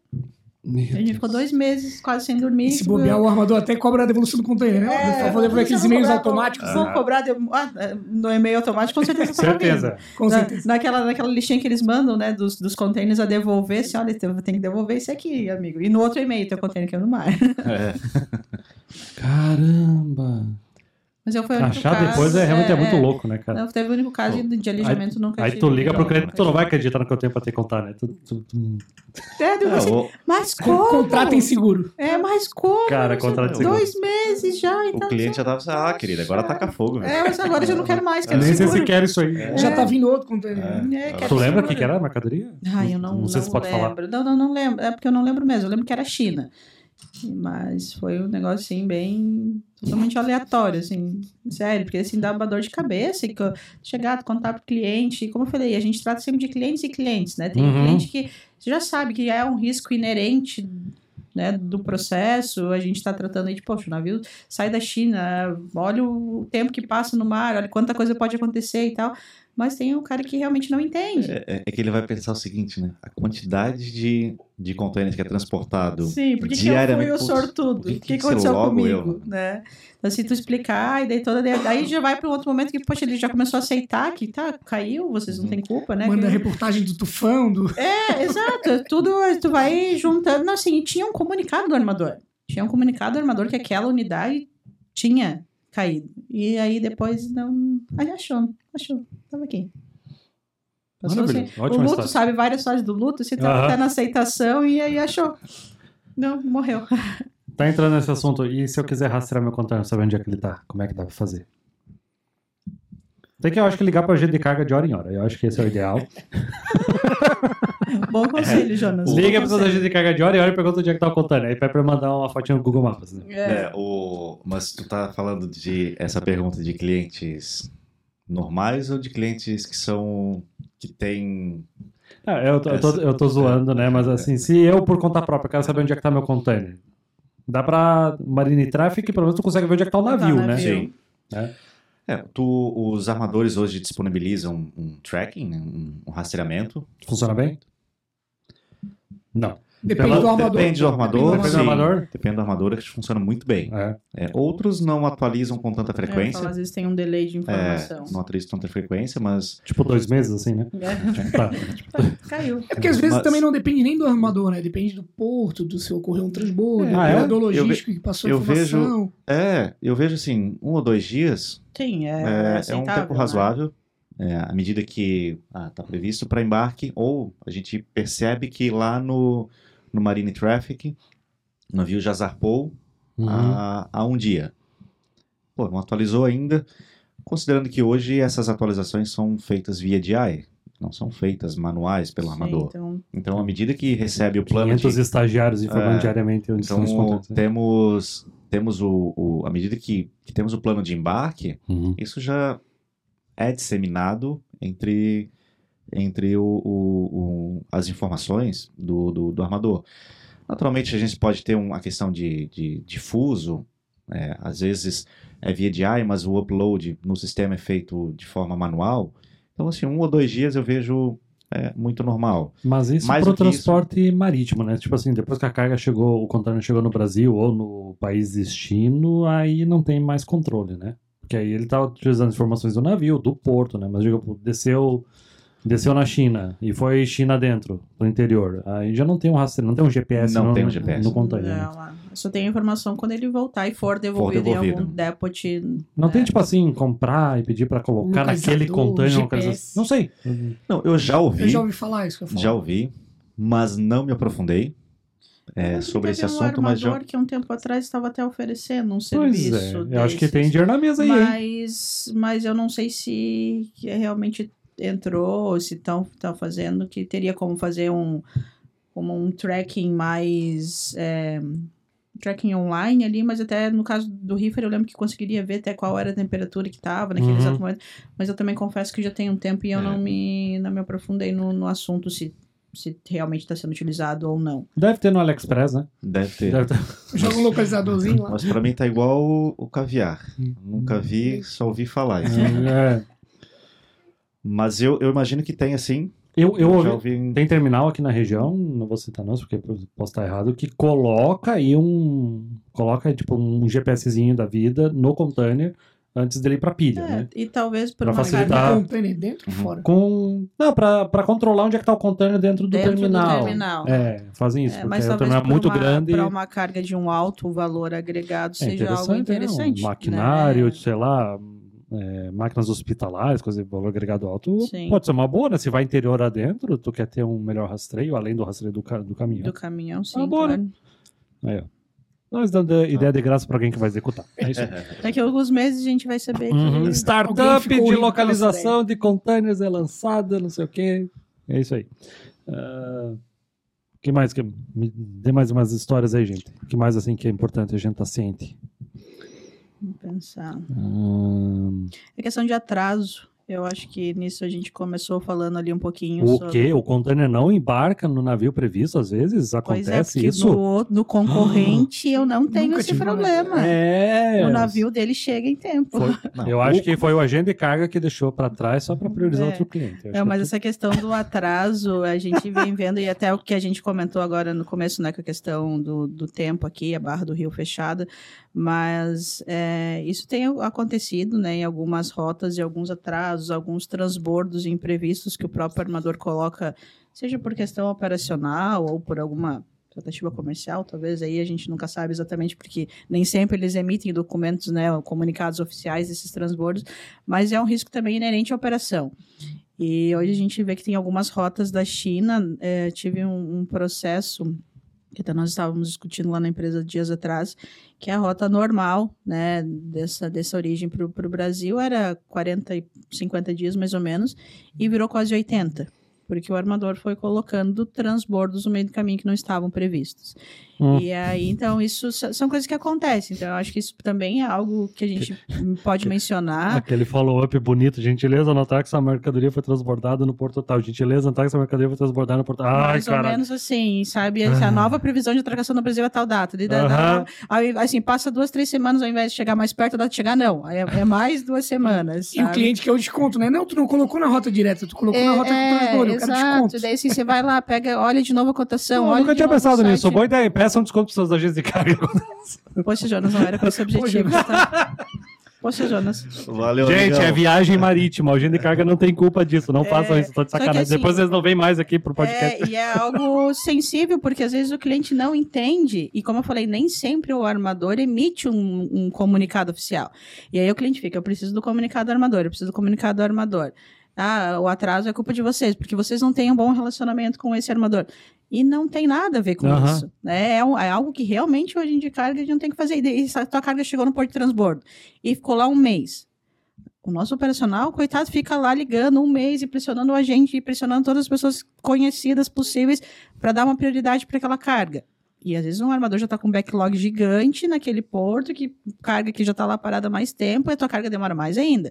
A gente ficou dois meses quase sem dormir. E se bobear, o armador até cobra a devolução do container, né? É, Por favor, aqueles vão e-mails cobrar- automáticos. Vão cobrar de- ah, no e-mail automático, com certeza. Certeza. Com Na- certeza. naquela, naquela listinha que eles mandam, né, dos, dos containers a devolver, assim, olha, tem que devolver esse aqui, amigo. E no outro e-mail, tem o container que é no mar. É. Caramba. Mas eu fui o único Achar caso, depois é realmente é, muito louco, né, cara? Não, teve o único caso de, de alijamento nunca Aí tive. tu liga pro Não, cliente, tu não vai acreditar no que eu tenho pra te contar, né? Tu, tu- tu- É, eu É, assim, o, mas como? Contratem seguro. É, mas como? Cara, contrato de seguro. Dois meses já, o então. cliente já tava assim, ah, querida, agora taca fogo. velho. É, mas agora eu já não quero mais, quero Nem sei seguro. se quer isso aí. É. Já tá vindo outro container. É, quero Tu lembra o que, que era a mercadoria? Ai, eu não, Não sei se não pode falar. lembro. Não, não, não lembro. É porque eu não lembro mesmo. Eu lembro que era China. Mas foi um negócio assim, bem. totalmente aleatório, assim. Sério, porque assim dava dor de cabeça. E chegar, contar pro cliente. Como eu falei, a gente trata sempre de clientes e clientes, né? Tem Uhum. cliente que você já sabe que é um risco inerente. Né, do processo, a gente está tratando aí de, poxa, o navio sai da China, olha o tempo que passa no mar, olha quanta coisa pode acontecer e tal. Mas tem um cara que realmente não entende. É, é que ele vai pensar o seguinte, né? A quantidade de, de containers que é transportado Sim, porque que eu fui diariamente. o sortudo? O que, que que aconteceu comigo? eu? Né? Então, se tu explicar, e daí toda. Daí já vai para um outro momento que, poxa, ele já começou a aceitar que tá, caiu, vocês não têm culpa, né? Manda Que- reportagem do tufão, do. É, exato. Tudo tu vai juntando. Não, assim, e tinha um comunicado do armador. Tinha um comunicado do armador que aquela unidade tinha caído. E aí depois não. Aí achou, achou. Tava aqui. Passou assim. O luto, história. sabe? Várias histórias do luto, você Aham. até na aceitação e aí achou. Não, morreu. Tá entrando nesse assunto. E se eu quiser rastrear meu container, saber onde é que ele tá? Como é que dá pra fazer? Tem que, eu acho que ligar pra agente de carga de hora em hora. Eu acho que esse é o ideal. Bom conselho, Jonas. Bom Liga pra conselho. agente de carga de hora em hora e pergunta onde é que tá o container. Aí pede pra eu mandar uma fotinha no Google Maps. Né? É. É, o... Mas tu tá falando de essa pergunta de clientes normais ou de clientes que são. que têm. Ah, eu, tô, eu, tô, eu tô zoando, né? Mas assim, se eu, por conta própria, quero saber onde é que tá meu container, dá pra Marine Traffic, pelo menos tu consegue ver onde é que tá o Tá, navio, né? navio. Sim. É. É, tu, os armadores hoje disponibilizam um tracking, né, um, um rastreamento. Funciona bem? Não. Depende Pela- do armador. Depende do armador. Depende do armador? Depende do armador, que funciona muito bem. É. É, outros não atualizam com tanta É, frequência. às vezes tem um delay de É, informação. não atualizam com tanta frequência, mas Tipo dois meses, assim, né? É, Tá. caiu. É porque às vezes Mas- também não depende nem do armador, né? Depende do porto, do se ocorrer um transbordo, É. Ah, é? do Eu ve- logístico que passou a informação. é, eu vejo assim, um ou dois dias Sim, é, é, é um tempo né? razoável. É, à medida que está previsto para embarque, ou a gente percebe que lá no, no Marine Traffic, o navio já zarpou Uhum. há, há um dia. Pô, não atualizou ainda, considerando que hoje essas atualizações são feitas via DI, não são feitas manuais pelo Sim, armador. então, Então, à medida que recebe o plano de 500 estagiários informando É, diariamente onde estão os Então, contatos. né? temos, temos o, o- à medida que, que temos o plano de embarque, Uhum. isso já é disseminado entre, entre o, o- o- as informações do, do, do armador. Naturalmente, a gente pode ter uma questão de, de, de fuso, é, às vezes é via DI, mas o upload no sistema é feito de forma manual. Então, assim, um ou dois dias eu vejo é, muito normal. Mas isso pro do que isso- transporte marítimo, né? Tipo assim, depois que a carga chegou, o container chegou no Brasil ou no país destino, aí não tem mais controle, né? Porque aí ele tá utilizando informações do navio, do porto, né? Mas digo, desceu desceu na China e foi China dentro, no interior. Aí já não tem um rastreio, não tem um GPS, Não no, tem um no- GPS. no container. Não, lá. Só tem a informação quando ele voltar e for devolvido, devolvido. em algum depot. Não tem É. tipo assim, comprar e pedir pra colocar naquele container, coisa assim. Não sei. Não, eu já ouvi, Eu já ouvi falar isso que eu falo. já ouvi, mas não me aprofundei é, sobre esse teve assunto, um mas já... que um tempo atrás estava até oferecendo um Pois serviço. é. Eu acho que tem desses. dinheiro na mesa aí, hein? Mas, mas eu não sei se que realmente entrou, ou se estão fazendo, que teria como fazer um, como um tracking mais. é, tracking online ali, mas até no caso do Reefer eu lembro que conseguiria ver até qual era a temperatura que estava naquele Uhum. exato momento. Mas eu também confesso que já tem um tempo e eu É. não, me, não me aprofundei no, no assunto se, se realmente está sendo utilizado ou não. Deve ter no AliExpress, né? Deve ter. Deve ter. Joga um localizadorzinho lá. Mas pra mim tá igual o, o caviar. Nunca vi, só ouvi falar. É. Mas eu, eu imagino que tem assim. Eu, eu ouvi, ouvi. Tem terminal aqui na região, não vou citar nomes, porque eu posso estar errado, que coloca aí um. Coloca tipo um GPSzinho da vida no container antes dele ir pra pilha, É, né? E talvez por Pra uma facilitar. carga Carga container dentro ou Uhum. fora? Com. Não, pra, pra controlar onde é que tá o container dentro do Dentro do terminal. terminal. É, fazem isso, É, porque mas aí o terminal é para muito uma, grande. para uma carga de um alto valor agregado É seja algo interessante, né? interessante. Um maquinário, né? sei lá, é, máquinas hospitalares, coisa de valor agregado alto, Sim. pode ser uma boa, né? Se vai interior adentro, tu quer ter um melhor rastreio, além do rastreio do, ca- do caminhão. Do caminhão, sim, boa, né? claro. Aí, ó. Nós dando ideia de graça pra alguém que vai executar. É isso. Daqui a alguns meses a gente vai saber que... Uhum. Startup de localização de containers é lançada, não sei o quê. É isso aí. O que mais? Que... Me dê mais umas histórias aí, gente. O que mais assim que é importante a gente tá ciente? Vamos pensar. Hum, É questão de atraso. Eu acho que nisso a gente começou falando ali um pouquinho o sobre... quê? O container não embarca no navio previsto às vezes? Pois é, Acontece isso? no, no concorrente eu não tenho Nunca esse problema. É. O navio dele chega em tempo. Foi- eu acho que foi o agente de carga que deixou pra trás só pra priorizar É. outro cliente. Não, mas que- essa questão do atraso, a gente vem vendo, e até o que a gente comentou agora no começo, né, com a questão do, do tempo aqui, a Barra do Rio fechada, mas é, isso tem acontecido, né, em algumas rotas e alguns atrasos, alguns transbordos imprevistos que o próprio armador coloca, seja por questão operacional ou por alguma tratativa comercial, talvez aí a gente nunca sabe exatamente porque nem sempre eles emitem documentos, né, comunicados oficiais desses transbordos, mas é um risco também inerente à operação. E hoje a gente vê que tem algumas rotas da China. eh, tive um, um processo que até nós estávamos discutindo lá na empresa dias atrás, que a rota normal, né, dessa, dessa origem para o Brasil era 40 e 50 dias mais ou menos, e virou quase 80, porque o armador foi colocando transbordos no meio do caminho que não estavam previstos. Hum. E aí, então, isso são coisas que acontecem. Então, eu acho que isso também é algo que a gente pode mencionar. Aquele follow-up bonito, gentileza notar que essa mercadoria foi transbordada no porto tal. Gentileza notar que essa mercadoria foi transbordada no porto Ai, mais ou menos assim, sabe? A nova previsão de atracação no Brasil é tal data. Aham. dá- aí, assim, passa duas, três semanas ao invés de chegar mais perto, a data de chegar, não. Aí É, é mais duas semanas. E o sabe? cliente quer o desconto, né? Não, tu não colocou na rota direta, tu colocou na rota com transbordo, eu quero É, exato. desconto. Daí assim, você vai lá, pega, olha de novo a cotação. Eu olha nunca de tinha pensado nisso. Boa ideia. Peça um desconto para seus agentes de carga. Poxa, Jonas, não era com esse objetivo. tá? Poxa, Jonas. Valeu, Gente, amigão. é viagem marítima. O agente de carga não tem culpa disso. Não É, façam isso. Tô de sacanagem. assim- Depois vocês não vêm mais aqui pro podcast. É, e é algo sensível, porque às vezes o cliente não entende, e como eu falei, nem sempre o armador emite um, um comunicado oficial. E aí o cliente fica, eu preciso do comunicado do armador, eu preciso do comunicado do armador. Ah, o atraso é culpa de vocês, porque vocês não têm um bom relacionamento com esse armador. E não tem nada a ver com Aham. isso. Né? É, um- é algo que realmente hoje em dia carga a gente não tem que fazer. E a tua carga chegou no porto de transbordo e ficou lá um mês. O nosso operacional, coitado, fica lá ligando um mês e pressionando a gente, e pressionando todas as pessoas conhecidas possíveis para dar uma prioridade para aquela carga. E às vezes um armador já está com um backlog gigante naquele porto, que carga que já está lá parada há mais tempo, e a tua carga demora mais ainda.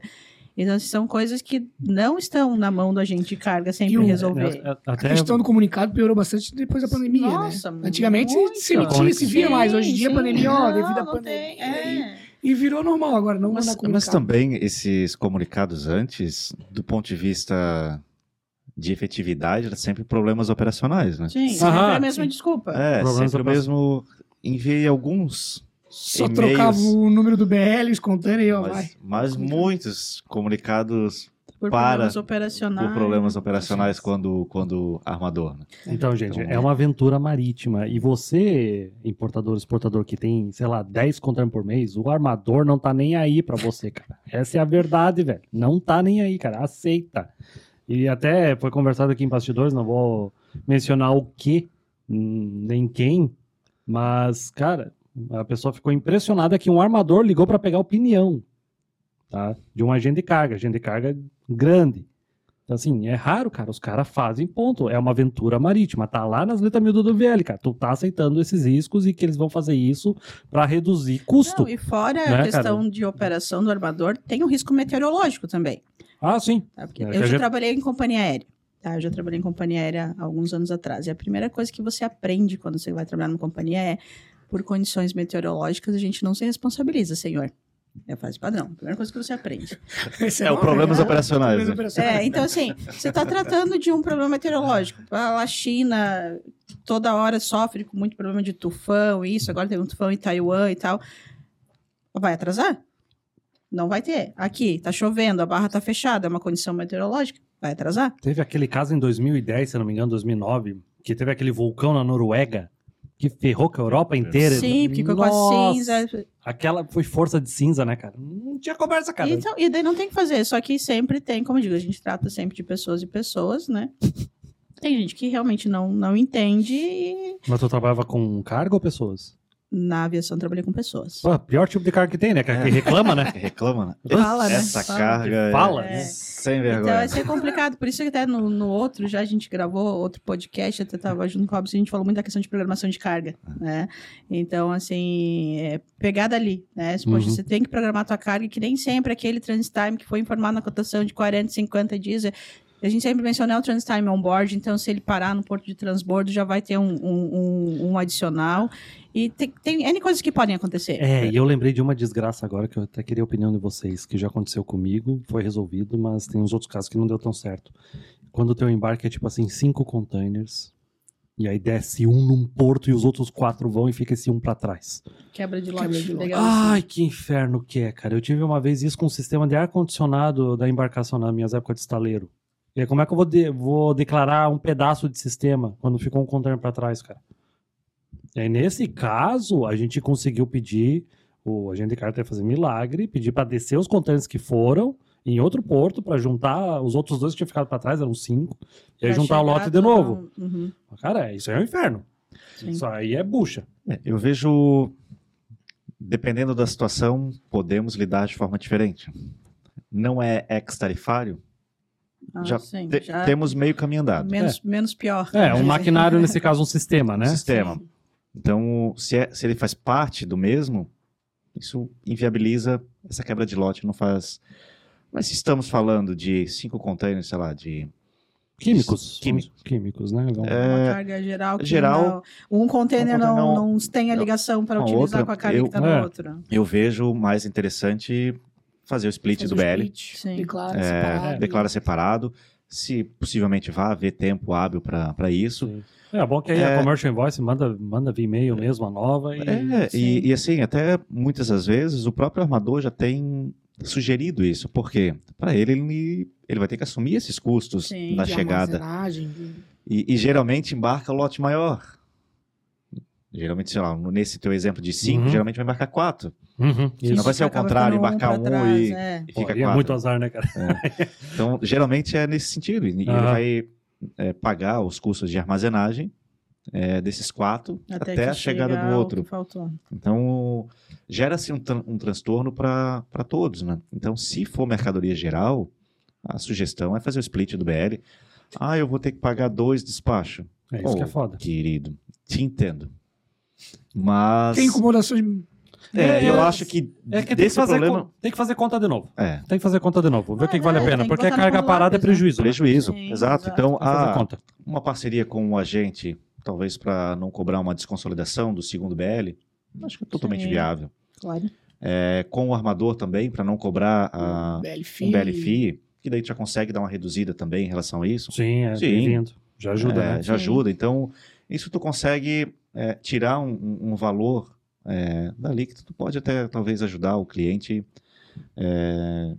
Então, são coisas que não estão na mão do agente de carga sempre E o- resolver. É, A Até questão do comunicado piorou bastante depois da pandemia, Nossa, né? Antigamente muito. se emitia, se via mais. Hoje em dia, a pandemia, ó, não, devido à pandemia. tem, é. E virou normal agora, não Mas, mas também esses comunicados antes, do ponto de vista de efetividade, era sempre problemas operacionais, né? Sim, Aham, sempre é a mesma sim. desculpa. É, Problemas sempre o mesmo. Enviei alguns, Só trocava o número do BL, os e ó, vai. mas, mas muitos comunicados Por para problemas operacionais. por problemas operacionais quando, quando armador. né? Então, gente, Então, é uma aventura marítima. E você, importador, exportador que tem, sei lá, 10 containers por mês, o armador não tá nem aí pra você, cara. Essa é a verdade, velho. Não tá nem aí, cara. Aceita. E até foi conversado aqui em bastidores, não vou mencionar o que, hum, nem quem, mas, cara, a pessoa ficou impressionada que um armador ligou pra pegar opinião, tá? De um agente de carga, agente de carga grande. Então, assim, é raro, cara. Os caras fazem ponto. É uma aventura marítima. Tá lá nas letras mil do VL, cara. Tu tá aceitando esses riscos e que eles vão fazer isso pra reduzir custo. Não, e fora Né, a questão de operação do armador, tem o risco meteorológico também. Ah, sim. tá? É, eu já gente- trabalhei em companhia aérea. Tá? Eu já trabalhei em companhia aérea há alguns anos atrás. E a primeira coisa que você aprende quando você vai trabalhar numa companhia é, por condições meteorológicas, a gente não se responsabiliza, senhor. É a fase padrão. A primeira coisa que você aprende. Esse É o nome, problemas né? operacionais, Problemas né? operacionais. É, então assim, você está tratando de um problema meteorológico. A China toda hora sofre com muito problema de tufão, isso, agora tem um tufão em Taiwan e tal. Vai atrasar? Não vai ter. Aqui, tá chovendo, a barra tá fechada, é uma condição meteorológica, vai atrasar? Teve aquele caso em 2010, se não me engano, 2009, que teve aquele vulcão na Noruega que ferrou com a Europa inteira. Sim, porque ficou com a cinza. Aquela foi força de cinza, né, cara? Não tinha conversa, cara. Então, e daí não tem o que fazer, só que sempre tem, como eu digo, a gente trata sempre de pessoas e pessoas, né? Tem gente que realmente não, não entende e Mas tu trabalhava com carga ou pessoas? Na aviação eu trabalhei com pessoas. Pô, pior tipo de carga que tem, né? Que, que reclama, né? Reclama, né? Fala, né? Essa Fala. carga é Fala, né? sem Então vergonha. vai ser complicado, por isso que até no, no outro, já a gente gravou outro podcast, até tava junto com o Robson, a gente falou muito da questão de programação de carga, né? Então, assim, é pegada ali, né? Poxa, Uhum. você tem que programar a tua carga, que nem sempre aquele transit time que foi informado na cotação de 40, 50 dias, é- a gente sempre menciona o transit time on board, então se ele parar no porto de transbordo, já vai ter um, um, um- um adicional. E tem, tem N coisas que podem acontecer. É, e eu lembrei de uma desgraça agora que eu até queria a opinião de vocês, que já aconteceu comigo, foi resolvido, mas tem uns outros casos que não deu tão certo. Quando o teu embarque é tipo assim, cinco containers, e aí desce um num porto e os outros quatro vão e fica esse um pra trás. Quebra de Quebra lote. de lote. legal assim. Ai, que inferno que é, cara. Eu tive uma vez isso com o sistema de ar-condicionado da embarcação nas minhas épocas de estaleiro. E aí, como é que eu vou, de- vou declarar um pedaço de sistema quando ficou um container pra trás, cara? E aí, nesse caso, a gente conseguiu pedir, o agente que fazer milagre, pedir pra descer os containers que foram em outro porto pra juntar os outros dois que tinham ficado pra trás, eram cinco, e aí Pra juntar o lote de novo. Uhum, Cara, isso aí é um inferno. sim. Isso aí é bucha. É, eu vejo, dependendo da situação, podemos lidar de forma diferente. Não é ex-tarifário, Ah, já, sim, te- já temos meio caminho andado. menos, menos pior. É, um maquinário, nesse caso, um sistema, né? sistema. Então, se, é- se ele faz parte do mesmo, isso inviabiliza essa quebra de lote, não faz. Mas se estamos falando de cinco containers, sei lá, de. Químicos. Químicos. Químicos, né? Vamos- É, Uma carga geral que geral- não- um container um não, container não tem a não- ligação para utilizar outra, com a carga eu- que está É. no outro. eu vejo mais interessante fazer o split Faz do o BL. split, Sim. Declara É, separado. declara separado. Se possivelmente vá haver tempo hábil para isso. Sim. É bom que aí É. a Commercial Invoice manda, manda via e-mail mesmo, a nova. E... É, sim. e, e assim, até muitas das vezes o próprio armador já tem sugerido isso. Por quê? Para ele, ele, ele vai ter que assumir esses custos Sim, na de chegada. E, e geralmente embarca lote maior. Geralmente, sei lá, nesse teu exemplo de cinco, Uhum. geralmente vai embarcar quatro. Uhum, Não vai ser ao contrário, embarcar um trás, e, é. e Pô, fica e é muito azar, né, cara? Então, geralmente é nesse sentido. E ele Aham. vai é, pagar os custos de armazenagem é, desses quatro até, que a chegada do outro. Então, gera-se um, tran- um transtorno para todos, né? Então, se for mercadoria geral, a sugestão é fazer o split do BL. Ah, eu vou ter que pagar dois despachos. É isso que é foda. Querido, te entendo. Mas Tem incomodações. É, É, eu é, acho que, É que tem que, fazer problema... con- tem que fazer conta de novo. É, Tem que fazer conta de novo. Ver o que, que vale a é, pena. Porque a botar no carga parada é né? prejuízo. né? prejuízo. Sim, exato. Então, a, conta. uma parceria com um agente, talvez para não cobrar uma desconsolidação do segundo BL, acho que é totalmente Sim. viável. Claro. É, com o armador também, para não cobrar a, BLFI. um BLFI, que daí tu já consegue dar uma reduzida também em relação a isso. Sim, é Sim. bem-vindo. Já ajuda, É, né? Já Sim. ajuda. Então, isso tu consegue é, tirar um, um- um valor é, dali que tu pode até talvez ajudar o cliente é,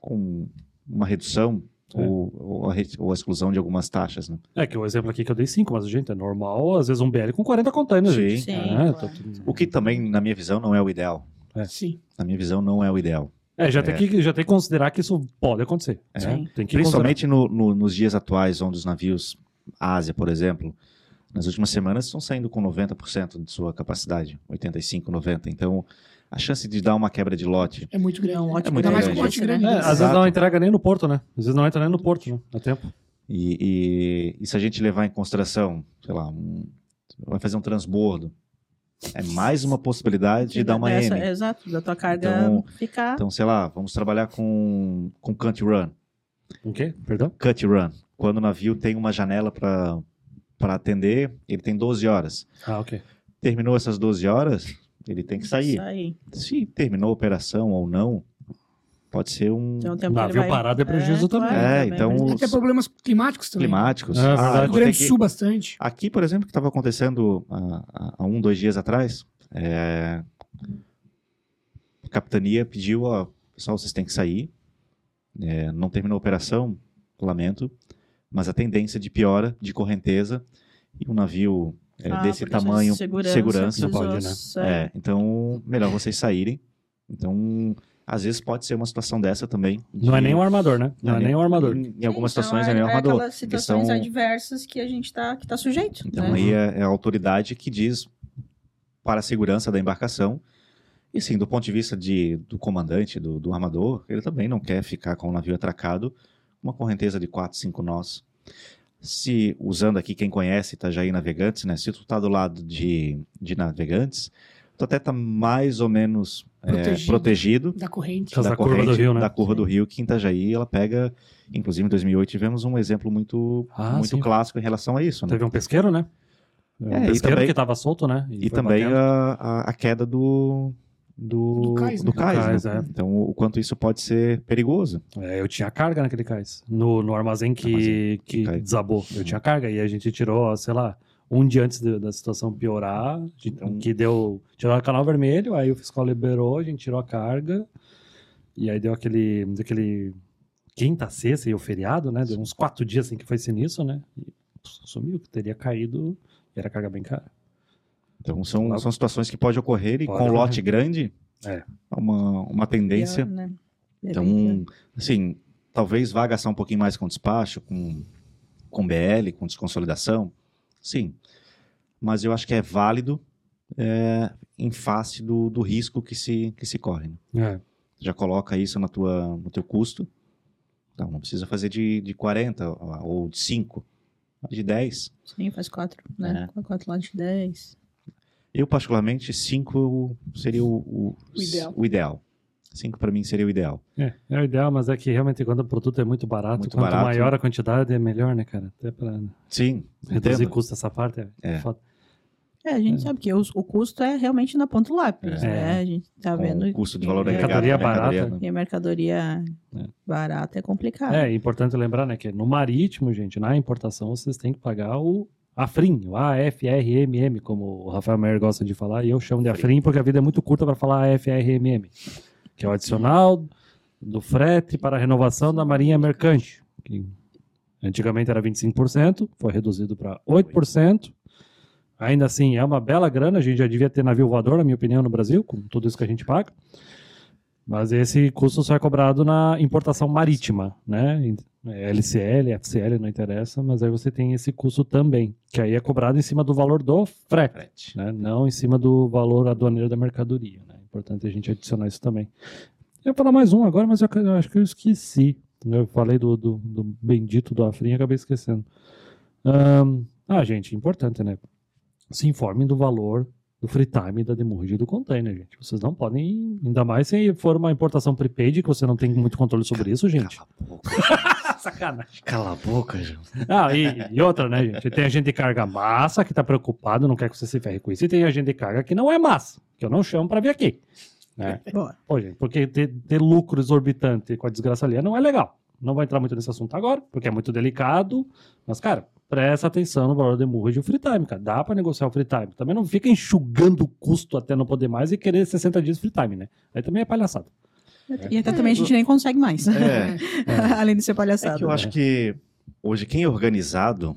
com uma redução É. ou, ou, a, ou a exclusão de algumas taxas. Né? É que o exemplo aqui que eu dei 5, mas, gente, é normal, às vezes um BL com 40 containers, Sim. gente. Sim, É, claro. tá tudo- O que também, na minha visão, não é o ideal. Sim. Na minha visão, não é o ideal. É, já, Tem que, já tem que considerar que isso pode acontecer. É. né? Tem que Principalmente no- no- nos dias atuais, onde os navios Ásia, por exemplo, nas últimas semanas estão saindo com 90% de sua capacidade, 85, 90. Então, a chance de dar uma quebra de lote É muito grande. É um né? lote muito Ainda mais com grande. um lote grande. É, às vezes não entrega nem no porto, né? Às vezes não entra nem no porto, né? A tempo. E, e- e se a gente levar em consideração, sei lá, um- vai fazer um transbordo, é mais uma possibilidade de dar uma Dessa- M. Exato, da tua carga Então- ficar. Então, sei lá, vamos trabalhar com, com cut run. O quê? Perdão? Cut run. Quando o navio tem uma janela para atender, ele tem 12 horas. Ah, ok. Terminou essas 12 horas, ele tem que sair. Sair. Se terminou a operação ou não, pode ser um Então, ele Navio vai- parado é prejuízo também. É, também então- prejuízo. Até problemas climáticos também. climáticos. É. Ah, Rio Grande do Sul bastante. Aqui, por exemplo, que estava acontecendo há um, dois dias atrás, é, a capitania pediu, ó, pessoal, vocês têm que sair, é, não terminou a operação, lamento, mas a tendência de piora de correnteza e um navio é, Ah, desse de tamanho, segurança, segurança, Não pode, né? é, então, melhor vocês saírem. Então, às vezes pode ser uma situação dessa também. Não é de- nem o armador, né? Não, é nem o armador. Em, em algumas Sim, situações então é nem o armador. aquelas Eles situações são- adversas que a gente tá, que tá sujeito. Então né? aí é, é a autoridade que diz para a segurança da embarcação. E sim, do ponto de vista de, do comandante, do, do armador, ele também não quer ficar com o navio atracado, uma correnteza de 4, 5 nós. Se, usando aqui quem conhece Itajaí Navegantes, né? Se tu tá do lado de, de navegantes, tu até tá mais ou menos é, Protegido. protegido Da corrente. Da da curva do corrente, rio, né? da curva do rio, que em Itajaí ela pega, inclusive em 2008 tivemos um exemplo muito, Ah, muito sim. clássico em relação a isso, né? Teve um pesqueiro, né? Um É, e pesqueiro também- que tava solto, né? E foi também a, a, a queda do, do, Do cais, do né? cais, Do cais, né? é. Então, o quanto isso pode ser perigoso. É, eu tinha carga naquele cais. No, no armazém que, Armazém que cai. desabou. Eu tinha carga. E a gente tirou, sei lá, um dia antes de- da situação piorar, Então- que deu. Tirou o canal vermelho, aí o fiscal liberou, a gente tirou a carga. E aí deu aquele. aquele quinta, sexta e o feriado, né? Deu uns quatro dias assim que foi sinistro, né? E sumiu, que teria caído. E era carga bem cara. Então, são, são situações que pode ocorrer e Pode com ocorrer. lote grande, É. uma, uma tendência. Pior, né? Então, assim, talvez vá gastar um pouquinho mais com despacho, com, com BL, com desconsolidação. Sim. Mas eu acho que é válido é, em face do, do risco que se, que se corre. né? É. já coloca isso na tua, no teu custo. Então, não precisa fazer de, de 40 ou de 5, de 10. Sim, faz quatro, né? É. Quatro lá de dez. Eu, particularmente, 5 seria o, o, O ideal. o ideal. 5 para mim seria o ideal. É, é o ideal, mas é que realmente quando o produto é muito barato, Muito quanto barato. maior a quantidade, é melhor, né, cara? Até pra Sim, reduzir entendo. custo essa parte é, É. foda. É, a gente sabe que os- o custo é realmente na ponta do lápis, É. né? A gente tá Com vendo o custo de valor que agregado. Mercadoria da mercadoria, barata. né? E a mercadoria É. barata é complicado. É, é importante lembrar, né, que no marítimo, gente, na importação, vocês têm que pagar o AFRIM, o AFRMM, como o Rafael Meyer gosta de falar, e eu chamo de AFRIM porque a vida é muito curta para falar AFRMM, que é o adicional do frete para a renovação da marinha mercante, que antigamente era 25%, foi reduzido para 8%. Ainda assim, é uma bela grana, a gente já devia ter navio voador, na minha opinião, no Brasil, com tudo isso que a gente paga. Mas esse custo só é cobrado na importação marítima, né? LCL, FCL, não interessa, mas aí você tem esse custo também, que aí é cobrado em cima do valor do frete, né? Não em cima do valor aduaneiro da mercadoria, né? É importante a gente adicionar isso também. Eu ia falar mais um agora, mas eu, eu acho que eu esqueci. Eu falei do, do, do bendito do Afrin e acabei esquecendo. Ahn, ah, gente, importante, né? Se informem do valor do free time da demurragem do container, gente. Vocês não podem, ainda mais se for uma importação prepaid, que você não tem muito controle sobre isso, gente. Cala a boca. Sacanagem. Cala a boca, João. Ah, e, e outra, né, gente? Tem a gente de carga massa que tá preocupado, não quer que você se ferre com isso, e tem a gente de carga que não é massa, que eu não chamo pra vir aqui. Né? Boa. Pô, gente, porque ter, ter lucro exorbitante com a desgraça ali não é legal. Não vou entrar muito nesse assunto agora, porque é muito delicado. Mas, cara, presta atenção no valor de murro e o free time, cara. Dá pra negociar o free time. Também não fica enxugando o custo até não poder mais e querer 60 dias free time, né? Aí também é palhaçada. E até também a gente nem consegue mais. É, Além de ser é palhaçada. que eu acho que hoje quem é organizado,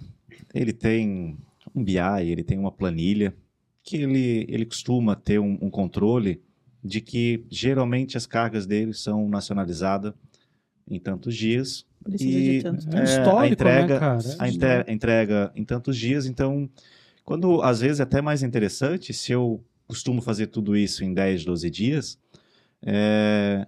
ele tem um BI, ele tem uma planilha, que ele, ele costuma ter um, um controle de que geralmente as cargas dele são nacionalizadas em tantos dias. Precisa e- de tanto. É um histórico, a entrega- né, cara? a inte- a entrega em tantos dias. Então, quando às vezes é até mais interessante, se eu costumo fazer tudo isso em 10, 12 dias, é,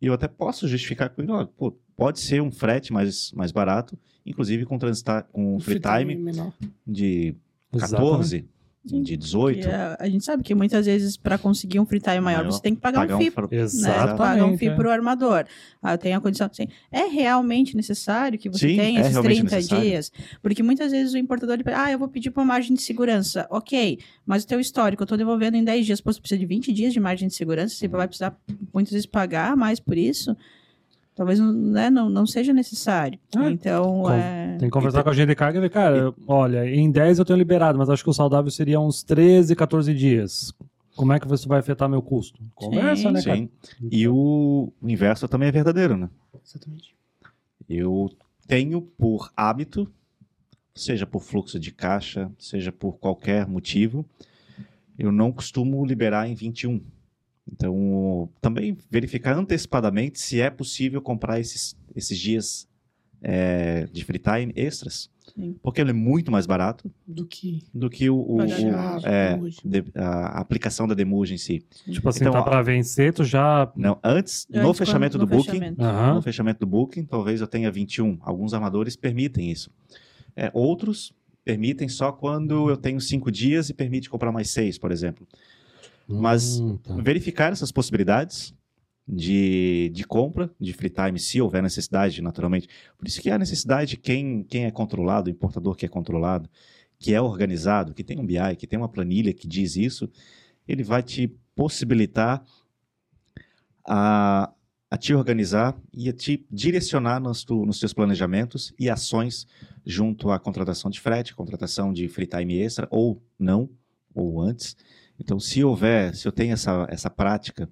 eu até posso justificar com pô, pode ser um frete mais, mais barato, inclusive com, transitar, com O free time menor. de Exatamente. 14, Sim, de 18. E a, a gente sabe que muitas vezes, para conseguir um free time maior, Maior, você tem que pagar, pagar um FII. Né? Exatamente. Paga um FII é. para o armador. Ah, tem a condição. Assim, é realmente necessário que você Sim, tenha é esses realmente 30 necessário. dias? Porque muitas vezes o importador ele, ah, eu vou pedir uma margem de segurança. Ok, mas o teu histórico eu estou devolvendo em 10 dias. Pô, você precisa de 20 dias de margem de segurança, você vai precisar muitas vezes pagar mais por isso. Talvez né, não, não seja necessário. É, então, com- é... Tem que conversar com a gente de carga e ver, cara, olha, em 10 eu tenho liberado, mas acho que o saudável seria uns 13, 14 dias. Como é que isso vai afetar meu custo? Conversa, né, cara? Sim. E o, o inverso também é verdadeiro, né? Exatamente. Eu tenho por hábito, seja por fluxo de caixa, seja por qualquer motivo, eu não costumo liberar em 21. Então, também verificar antecipadamente se é possível comprar esses, esses dias é, de free time extras. Sim. Porque ele é muito mais barato Do que do que o, o- o- é, de- a aplicação da demurge em si. Tipo assim, Então, tá ó, pra vencer, tu já. Não, antes, no Antes, fechamento quando- do no booking, fechamento. Aham. no fechamento do Booking, talvez eu tenha 21. Alguns armadores permitem isso. É, outros permitem só quando eu tenho cinco dias e permite comprar mais seis, por exemplo. Mas- Hum, tá. Verificar essas possibilidades de, de compra, de free time, se houver necessidade, naturalmente. Por isso que há necessidade, quem, quem é controlado, o importador que é controlado, que é organizado, que tem um BI, que tem uma planilha que diz isso, ele vai te possibilitar a, a te organizar e a te direcionar nos, tu, nos teus planejamentos e ações junto à contratação de frete, contratação de free time extra, ou não, ou antes. Então, se houver, se eu tenho essa, essa prática,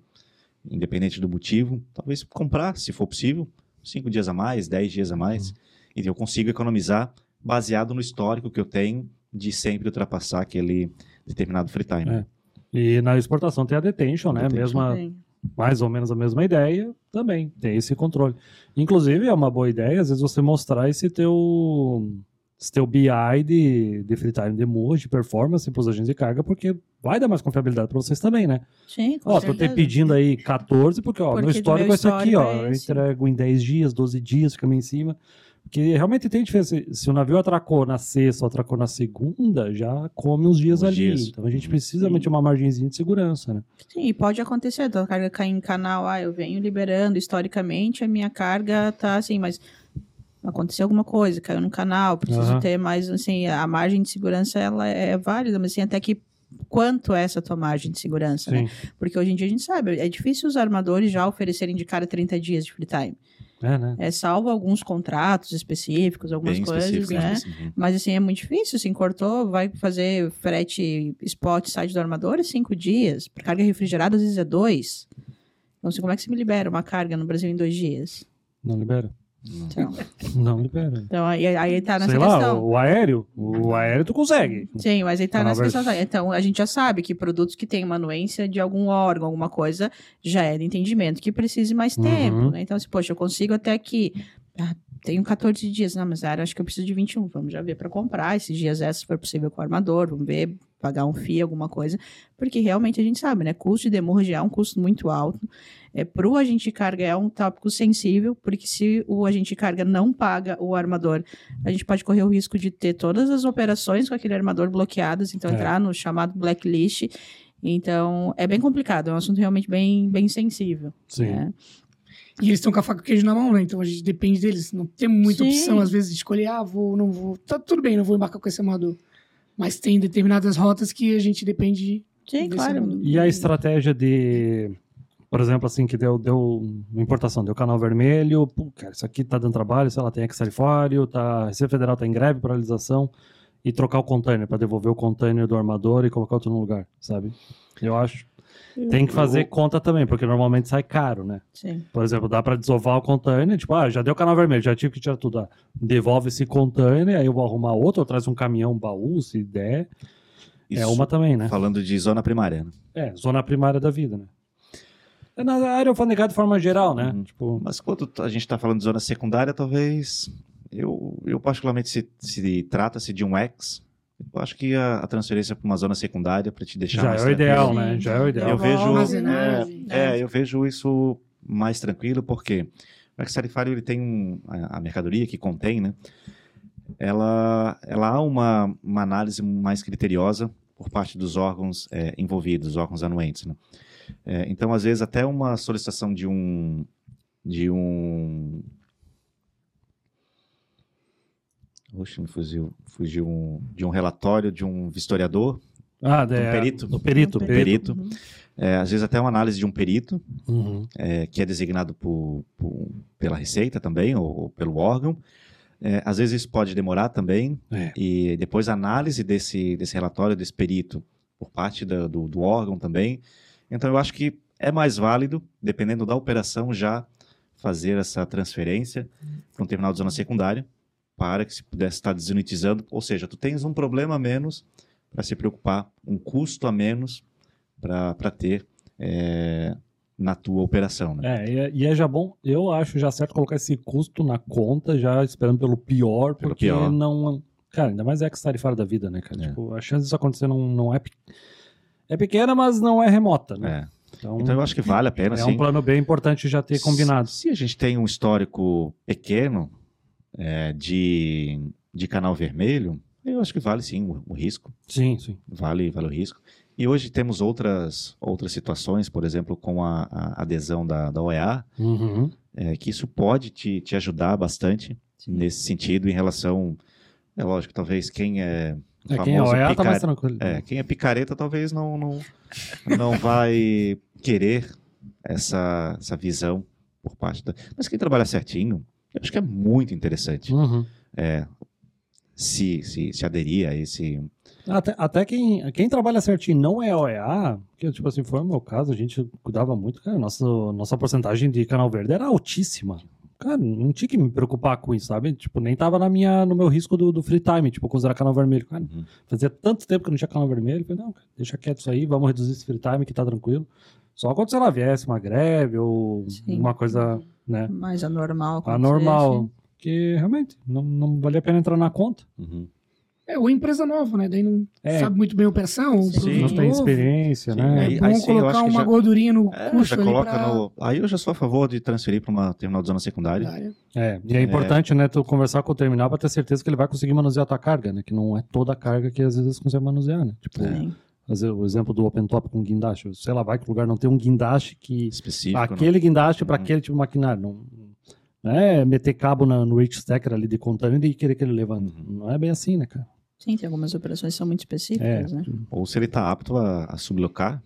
independente do motivo, talvez comprar, se for possível, cinco dias a mais, dez dias a mais, e eu consigo economizar baseado no histórico que eu tenho de sempre ultrapassar aquele determinado free time. É. E na exportação tem a detention, né? Detention. Mesma, Sim. mais ou menos a mesma ideia, também tem esse controle. Inclusive, é uma boa ideia, às vezes, você mostrar esse teu, esse teu BI de, de free time de mood, de performance para os agentes de carga, porque vai dar mais confiabilidade para vocês também, né? Sim, com Ó, tô te certeza. pedindo aí 14, porque, ó, Porque meu do histórico meu é esse aqui, ó. é Eu entrego em 10 dias, 12 dias, fica meio em cima. Porque realmente tem diferença. Se o navio atracou na sexta ou atracou na segunda, já come uns dias Uns ali. dias. Então a gente Uhum. precisa Sim. meter uma margenzinha de segurança, né? Sim, e pode acontecer, da carga cair em canal, ah, eu venho liberando historicamente, a minha carga tá assim, mas aconteceu alguma coisa, caiu no canal, preciso Aham. ter mais, assim, a margem de segurança, ela é válida, mas assim, até que quanto é essa tua margem de segurança, né? Sim. Porque hoje em dia a gente sabe, é difícil os armadores já oferecerem de cara 30 dias de free time. É, né? É salvo alguns contratos específicos, algumas Bem coisas, né? Uhum. Mas assim, é muito difícil. Assim, cortou, vai fazer frete spot site do armador é cinco dias. Por carga refrigerada, às vezes é dois. Então, assim, como é que você me libera uma carga no Brasil em dois dias? Não libera. Então, Não libera. então aí, aí tá nessa Sei lá, questão. o, o aéreo, o aéreo tu consegue. Sim, mas aí tá Canal nessa questão. Então, a gente já sabe que produtos que têm uma anuência de algum órgão, alguma coisa, já é de entendimento que precise mais Uhum. tempo, né? Então, assim, poxa, eu consigo até que... ah, tenho 14 dias, não, mas era, acho que eu preciso de 21. Vamos já ver para comprar esses dias extras, se for possível, com o armador. Vamos ver, pagar um FII, alguma coisa. Porque realmente a gente sabe, né? Custo de demurge é um custo muito alto. É, para o agente de carga é um tópico sensível, porque se o agente de carga não paga o armador, a gente pode correr o risco de ter todas as operações com aquele armador bloqueadas, então É. entrar no chamado blacklist. Então, é bem complicado, é um assunto realmente bem, bem sensível. Sim. né? E eles estão com a faca e o queijo na mão, né? Então a gente depende deles. Não tem muita Sim. opção, às vezes, de escolher, ah, vou, não vou. Tá tudo bem, não vou embarcar com esse armador. Mas tem determinadas rotas que a gente depende. Sim, claro. mundo. E a estratégia de, por exemplo, assim, que deu, deu uma importação, deu canal vermelho, pô, cara, isso aqui tá dando trabalho, sei lá, tem exarifário, tá, a Receita Federal tá em greve, paralisação, e trocar o container, para devolver o container do armador e colocar outro no lugar, sabe? Eu acho. Tem que fazer conta também, porque normalmente sai caro, né? Sim. Por exemplo, dá pra desovar o container, tipo, ah, já deu canal vermelho, já tive que tirar tudo. Ah, devolve esse container, aí eu vou arrumar outro, ou traz um caminhão, um baú, se der. É Isso uma também, né? Falando de zona primária, né? É, zona primária da vida, né? É na área alfandegada de forma geral, né? Uhum. Tipo, Mas quando a gente está falando de zona secundária, talvez eu, eu particularmente se, se trata-se de um X, eu acho que a, a transferência para uma zona secundária para te deixar já mais é o ideal, tranquilo. né? Já é o ideal. Eu vejo, é, é, eu vejo isso mais tranquilo porque o X tarifário ele tem um, a, a mercadoria que contém, né? Ela, ela há uma, uma análise mais criteriosa por parte dos órgãos é, envolvidos, os órgãos anuentes, né? É, então, às vezes, até uma solicitação de um de um Oxe, me fugiu, fugiu um, de um relatório de um vistoriador, Ah, de um é, perito, Do perito, Um perito. perito. é, às vezes até uma análise de um perito, Uhum. é, que é designado por, por- pela Receita também, ou, ou pelo órgão. É, às vezes isso pode demorar também, É. e depois a análise desse, desse relatório, desse perito, por parte da- do, do órgão também. Então eu acho que é mais válido, dependendo da operação, já fazer essa transferência para um terminal de zona secundária, para que se pudesse estar desunitizando, ou seja, tu tens um problema a menos para se preocupar, um custo a menos para ter é, na tua operação. Né? É, e é, e é já bom, eu acho já certo colocar esse custo na conta, já esperando pelo pior, Pelo porque pior. não. Cara, ainda mais é ex-tarifário da vida, né, cara? É. Tipo, a chance disso acontecer não, não é. É pequena, mas não é remota, né? É. Então, Então eu acho que vale a pena, é sim. um plano bem importante já ter combinado. Se a gente tem um histórico pequeno é, de, de canal vermelho, eu acho que vale sim o, o risco. Sim, sim. Vale, vale o risco. E hoje temos outras, outras situações, por exemplo, com a, a adesão da, da OEA, Uhum. é, que isso pode te, te ajudar bastante nesse sentido em relação. É lógico, talvez quem é. É, quem é OEA tá mais tranquilo. é, quem é picareta talvez não, não, não vai querer essa, essa visão por parte da. Mas quem trabalha certinho, eu acho que é muito interessante Uhum. se, se, se aderir a esse. Até, até quem, quem trabalha certinho não é OEA, que tipo assim, foi o meu caso, a gente cuidava muito, cara, nossa, nossa porcentagem de canal verde era altíssima. Cara, não tinha que me preocupar com isso, sabe? Tipo, nem tava na minha, no meu risco do, do free time, tipo, considerar canal vermelho. Cara, Uhum. fazia tanto tempo que não tinha canal vermelho, falei, não, cara, deixa quieto isso aí, vamos reduzir esse free time que tá tranquilo. Só quando, sei lá, viesse uma greve ou Sim. uma coisa, né, Mais anormal. anormal. Que realmente não, não valia a pena entrar na conta. Uhum. É, ou empresa nova, né? Daí não É. sabe muito bem a operação, um Sim. Não tem novo. experiência, Sim, né? É Aí- bom aí sim, eu colocar acho que uma já- gordurinha no É, custo já ali coloca pra... no. Aí eu já sou a favor de transferir para uma terminal de zona secundária. É, e é importante, né, tu conversar com o terminal pra ter certeza que ele vai conseguir manusear a tua carga, né? Que não é toda a carga que às vezes consegue manusear, né? Tipo, Sim. fazer o exemplo do open top com guindaste. Sei lá, vai que o lugar não tem um guindaste que... Específico. né? aquele guindaste para Uhum. aquele tipo de maquinário. Não, não é meter cabo na- no reach stacker ali de container e querer que ele levante. Uhum. Não é bem assim, né, cara? Sim, tem algumas operações que são muito específicas, É. né? Ou se ele está apto a, a sublocar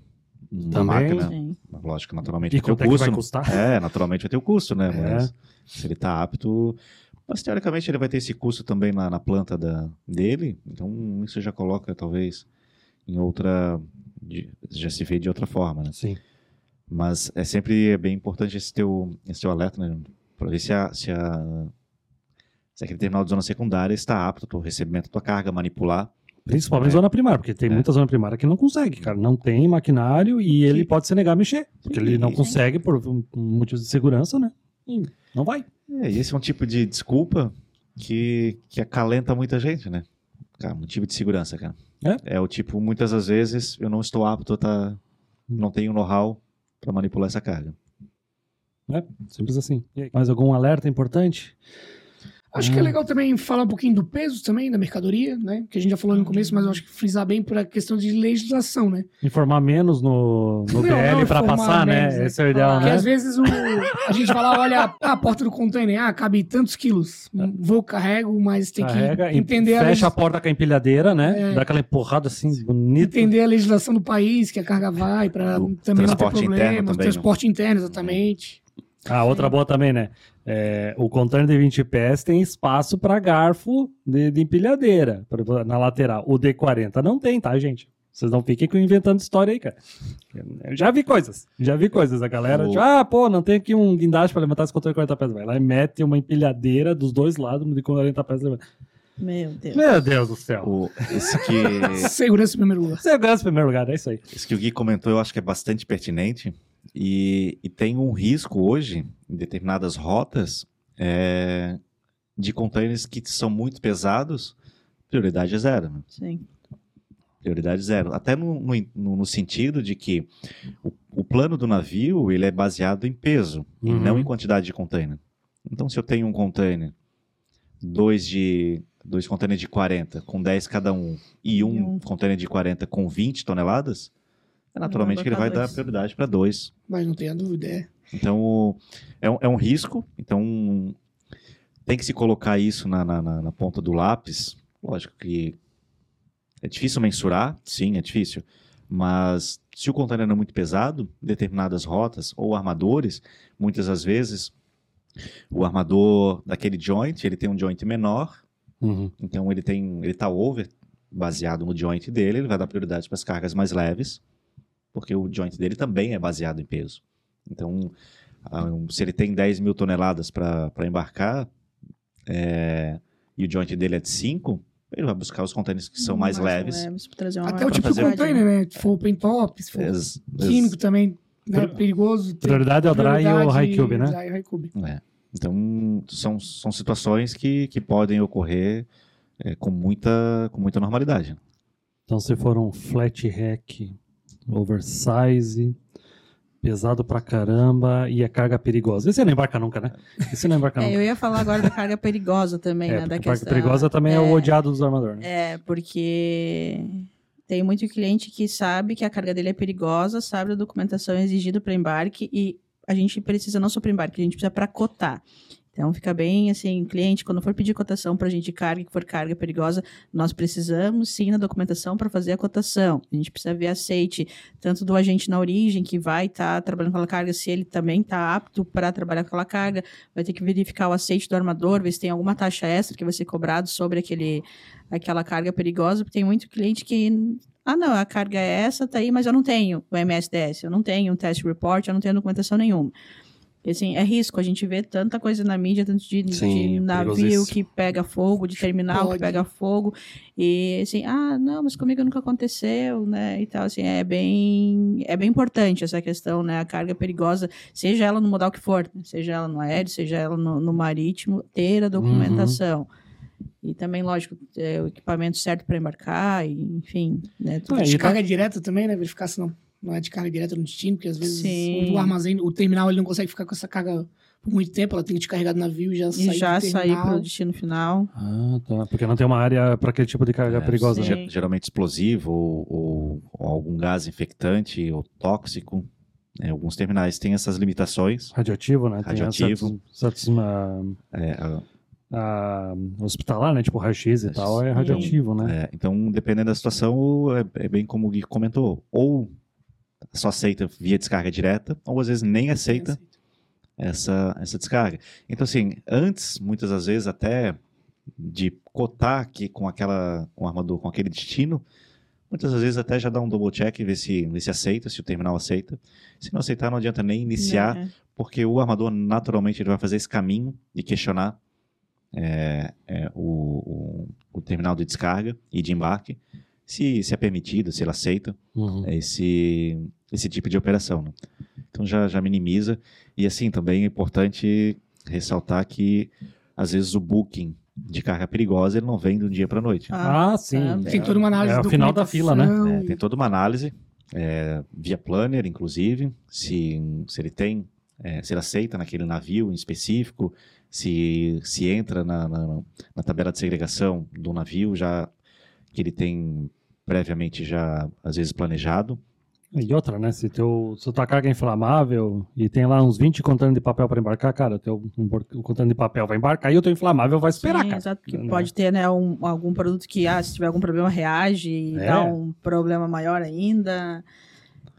uma Também. máquina. Sim. Lógico, naturalmente E vai ter o é que vai custo. custar? É, naturalmente vai ter o custo, né? É. Mas se ele está apto. Mas teoricamente ele vai ter esse custo também na, na planta da, dele. Então isso já coloca talvez em outra. de- já se vê de outra forma, né? Sim. Mas é sempre bem importante esse teu, esse teu alerta, né? Para ver se a, se a. Se aquele terminal de zona secundária está apto para o recebimento da tua carga, manipular. Principalmente É. zona primária, porque tem É. muita zona primária que não consegue, cara. Não tem maquinário e ele Sim. pode se negar a mexer. Porque ele não Sim. consegue por um um motivo de segurança, né? E não vai. É, e esse é um tipo de desculpa que, que acalenta muita gente, né? Cara, motivo de segurança, cara. É? o tipo, muitas das vezes eu não estou apto a tá, não tenho know-how para manipular essa carga. É, simples assim. Mais algum alerta importante? Acho Ah. que é legal também falar um pouquinho do peso também, da mercadoria, né? Que a gente já falou no começo, mas eu acho que frisar bem para a questão de legislação, né? Informar menos no, no Não, não para passar, menos, né? né? Esse é o ideal, Porque né? às vezes o, a gente fala, olha, a porta do container, ah, cabe tantos quilos. Vou, carrego, mas tem Carrega, que entender a, fecha a legis- porta com a empilhadeira, né? É. Dá aquela empurrada assim, bonita. entender a legislação do país, que a carga vai, para também não ter interno problemas. também, né? transporte interno, exatamente. Ah, outra boa também, né? É, o container de 20 pés tem espaço para garfo de, de empilhadeira pra- na lateral. O D40 não tem, tá, gente? Vocês não fiquem inventando história aí, cara. Eu já vi coisas. Já vi coisas. A galera, O- tipo, ah, pô, não tem aqui um guindaste pra levantar esse controle de 40 pés. Vai lá e mete uma empilhadeira dos dois lados de 40 pés. levanta. Meu Deus. Meu Deus do céu. O, esse, que, Segurança em primeiro lugar. Segurança em primeiro lugar, é isso aí. esse que o Gui comentou eu acho que é bastante pertinente. E, e tem um risco hoje, em determinadas rotas, é, de containers que são muito pesados, prioridade é zero. né? Sim. Prioridade zero. Até no, no, no- sentido de que o, o plano do navio ele é baseado em peso e Uhum. não em quantidade de container. Então, se eu tenho um container, dois de dois containers de 40 com 10 cada um e um, E um. container de 40 com 20 toneladas, é naturalmente Vai que ele vai botar dar dois. prioridade para dois. Mas não tenha dúvida, é. Então, é um, é um risco. Então, tem que se colocar isso na, na, na- na ponta do lápis. Lógico que é difícil mensurar, sim, é difícil. Mas se o container é muito pesado, determinadas rotas ou armadores, muitas das vezes, o armador daquele joint, ele tem um joint menor, Uhum. então ele tem, ele tá over baseado no joint dele, ele vai dar prioridade para as cargas mais leves, porque o joint dele também é baseado em peso. Então, ah, se ele tem 10 mil toneladas para embarcar é, e o joint dele é de 5, ele vai buscar os containers que são mais, leves. pra trazer uma Até o tipo de container, né? Se for open top, se for Ex- ex- químico também, né? Pri- Perigoso. Prioridade é o dry e o high cube, né? dry high cube. É. Então, são, são situações que, que podem ocorrer é, com, muita, com muita normalidade. Então, se for um flat rack, oversize, pesado pra caramba e a carga perigosa. Esse não embarca nunca, né? Esse não embarca É, nunca. eu ia falar agora da carga perigosa também, É, né? Da a carga questão, perigosa também é, o odiado dos armadores. Né? É, porque tem muito cliente que sabe que a carga dele é perigosa, sabe da documentação exigida para embarque e a gente precisa não só para embarque, a gente precisa para cotar. Então fica bem assim, cliente, quando for pedir cotação para a gente de carga, que for carga perigosa, nós precisamos sim na documentação para fazer a cotação. A gente precisa ver aceite tanto do agente na origem que vai estar trabalhando com aquela carga, se ele também está apto para trabalhar com aquela carga, vai ter que verificar o aceite do armador, ver se tem alguma taxa extra que vai ser cobrado sobre aquele aquela carga perigosa, porque tem muito cliente que ah, não, a carga é essa, tá aí, mas eu não tenho o MSDS, eu não tenho um test report, eu não tenho documentação nenhuma. E, assim, é risco, a gente vê tanta coisa na mídia, tanto de, Sim, de navio perigosíssimo. que pega fogo, de terminal que Pode. pega fogo, e assim, ah, não, mas comigo nunca aconteceu, né, e tal, assim, é bem, é bem importante essa questão, né, a carga perigosa, seja ela no modal que for, né, seja ela no aéreo, seja ela no, no marítimo, ter a documentação. E também, lógico, é, o equipamento certo para embarcar, e, enfim, né, tudo É, De tá- carga direta também, né? Verificar se não, não é de carga direta no destino, porque às vezes Sim. o armazém, o terminal, ele não consegue ficar com essa carga por muito tempo, ela tem que descarregar do navio e já e sair já do sair para o destino final. Ah, tá. Porque não tem uma área para aquele tipo de carga É, perigosa. né? Ge- Geralmente explosivo ou, ou- ou algum gás infectante ou tóxico. né? Alguns terminais têm essas limitações. Radioativo, né? Radioativo. Tem certos, certos, ah, É, a- ah, hospitalar, né? Tipo raio-x e tal, é radioativo, né? é, então, dependendo da situação, é, é bem como o Gui comentou. Ou só aceita via descarga direta, ou às vezes nem aceita essa, essa descarga. Então, assim, antes, muitas das vezes, até de cotar aqui com aquela com o armador com aquele destino, muitas das vezes até já dá um double check e ver se, ver se aceita, se o terminal aceita. Se não aceitar, não adianta nem iniciar, Né? porque o armador naturalmente ele vai fazer esse caminho de questionar é, é, o, o, o terminal de descarga e de embarque, se, se é permitido, se ele aceita Uhum. esse, esse tipo de operação. né? Então já, já minimiza. E assim, também é importante ressaltar que às vezes o booking de carga perigosa ele não vem do dia para a noite. Ah, sim. também. Tem toda uma análise É de o final da fila, né? É, tem toda uma análise, é, via planner, inclusive, se, se ele tem, é, se ele aceita naquele navio em específico, se, se entra na, na, na tabela de segregação do navio, já que ele tem previamente já, às vezes, planejado. E outra, né? Se, teu, se tua carga é inflamável e tem lá uns 20 containers de papel para embarcar, cara, teu um, um container de papel vai embarcar e o teu inflamável vai esperar, Sim, cara. exato, porque Né? pode ter né, um- algum produto que, ah, se tiver algum problema, reage e É. dá um problema maior ainda.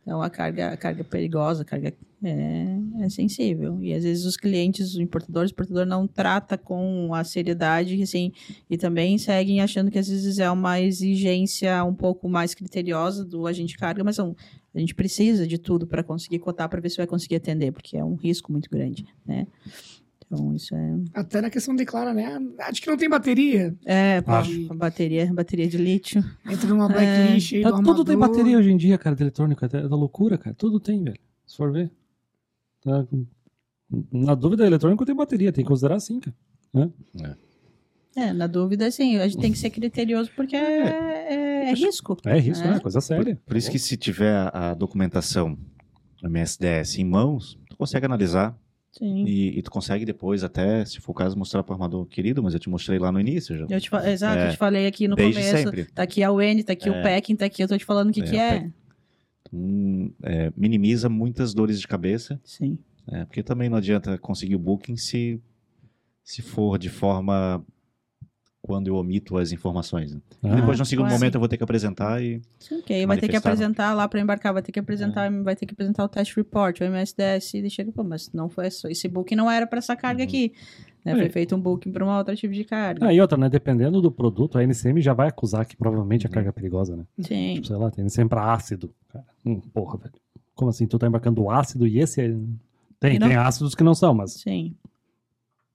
Então, a carga, a carga perigosa, a carga é, é sensível. E às vezes os clientes, os importadores, o importador não trata com a seriedade, assim, e também seguem achando que às vezes é uma exigência um pouco mais criteriosa do agente de carga, mas não, a gente precisa de tudo para conseguir cotar para ver se vai conseguir atender, porque é um risco muito grande, né? Então, isso é. Até na questão declara, né? Acho que não tem bateria. É, pô, Acho. a bateria, bateria de lítio. Entra numa blacklist aí Tá- do tudo tem bateria hoje em dia, cara, de eletrônico. É é da loucura, cara. Tudo tem, velho. Se for ver. Com- Na dúvida, eletrônico tem bateria. Tem que considerar assim, cara. É, na dúvida, assim, a gente tem que ser criterioso porque é, é- é risco. É risco, É. né? Coisa séria. Por isso que se tiver a, a documentação MSDS em mãos, tu consegue analisar Sim. e, e tu consegue depois até, se for o caso, mostrar para o armador querido, mas eu te mostrei lá no início já. Eu te, exato, É, eu te falei aqui no desde começo. sempre. Tá aqui a Wendy, tá aqui É. o packing, tá aqui, eu tô te falando o que É, que é. Hum, é, minimiza muitas dores de cabeça, Sim. né, porque também não adianta conseguir o booking se, se for de forma quando eu omito as informações. né? Ah, Depois, no segundo claro. momento, eu vou ter que apresentar e Sim, ok. Vai ter que Manifestar, apresentar lá para embarcar, vai ter que É. apresentar, vai ter que apresentar o test report, o MSDS, e chega, pô, mas não foi só, esse booking não era para essa carga Uhum. aqui. Né? Foi feito um booking para uma outra tipo de carga. Ah, e outra, né? Dependendo do produto, a NCM já vai acusar que provavelmente a carga é perigosa, né? Sim. Tipo, sei lá, tem NCM pra ácido. Cara. Hum, porra, velho. Como assim? Tu tá embarcando ácido e esse é... Tem, não- tem ácidos que não são, mas Sim.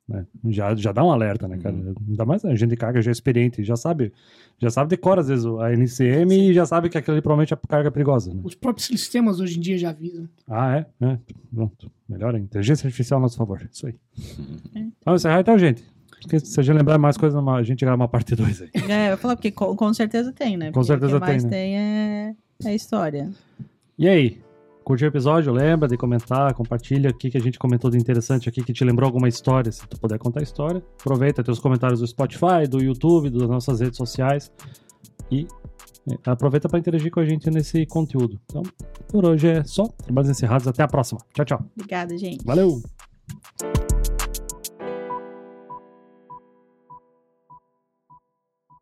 Né, já, já dá um alerta, né, cara? Ainda mais a gente de carga já é experiente, já sabe, já sabe decora às vezes a NCM e já sabe que aquilo ali provavelmente é carga perigosa, né? Os próprios sistemas hoje em dia já avisam. Ah, é? é. Pronto. Melhor, inteligência artificial a nosso favor. Isso aí. É. Vamos encerrar então, gente. Porque Se a gente lembrar mais coisas, a gente grava uma parte 2 aí. É, eu falar, porque com, com certeza tem, né? Com Porque certeza O que mais tem, né? tem é, é a história. E aí? Curtiu o episódio? Lembra de comentar, compartilha o que, que a gente comentou de interessante aqui, que te lembrou alguma história, se tu puder contar a história. Aproveita teus comentários do Spotify, do YouTube, das nossas redes sociais. E é, aproveita para interagir com a gente nesse conteúdo. Então, por hoje é só. Trabalhos encerrados. Até a próxima. Tchau, tchau. Obrigada, gente. Valeu!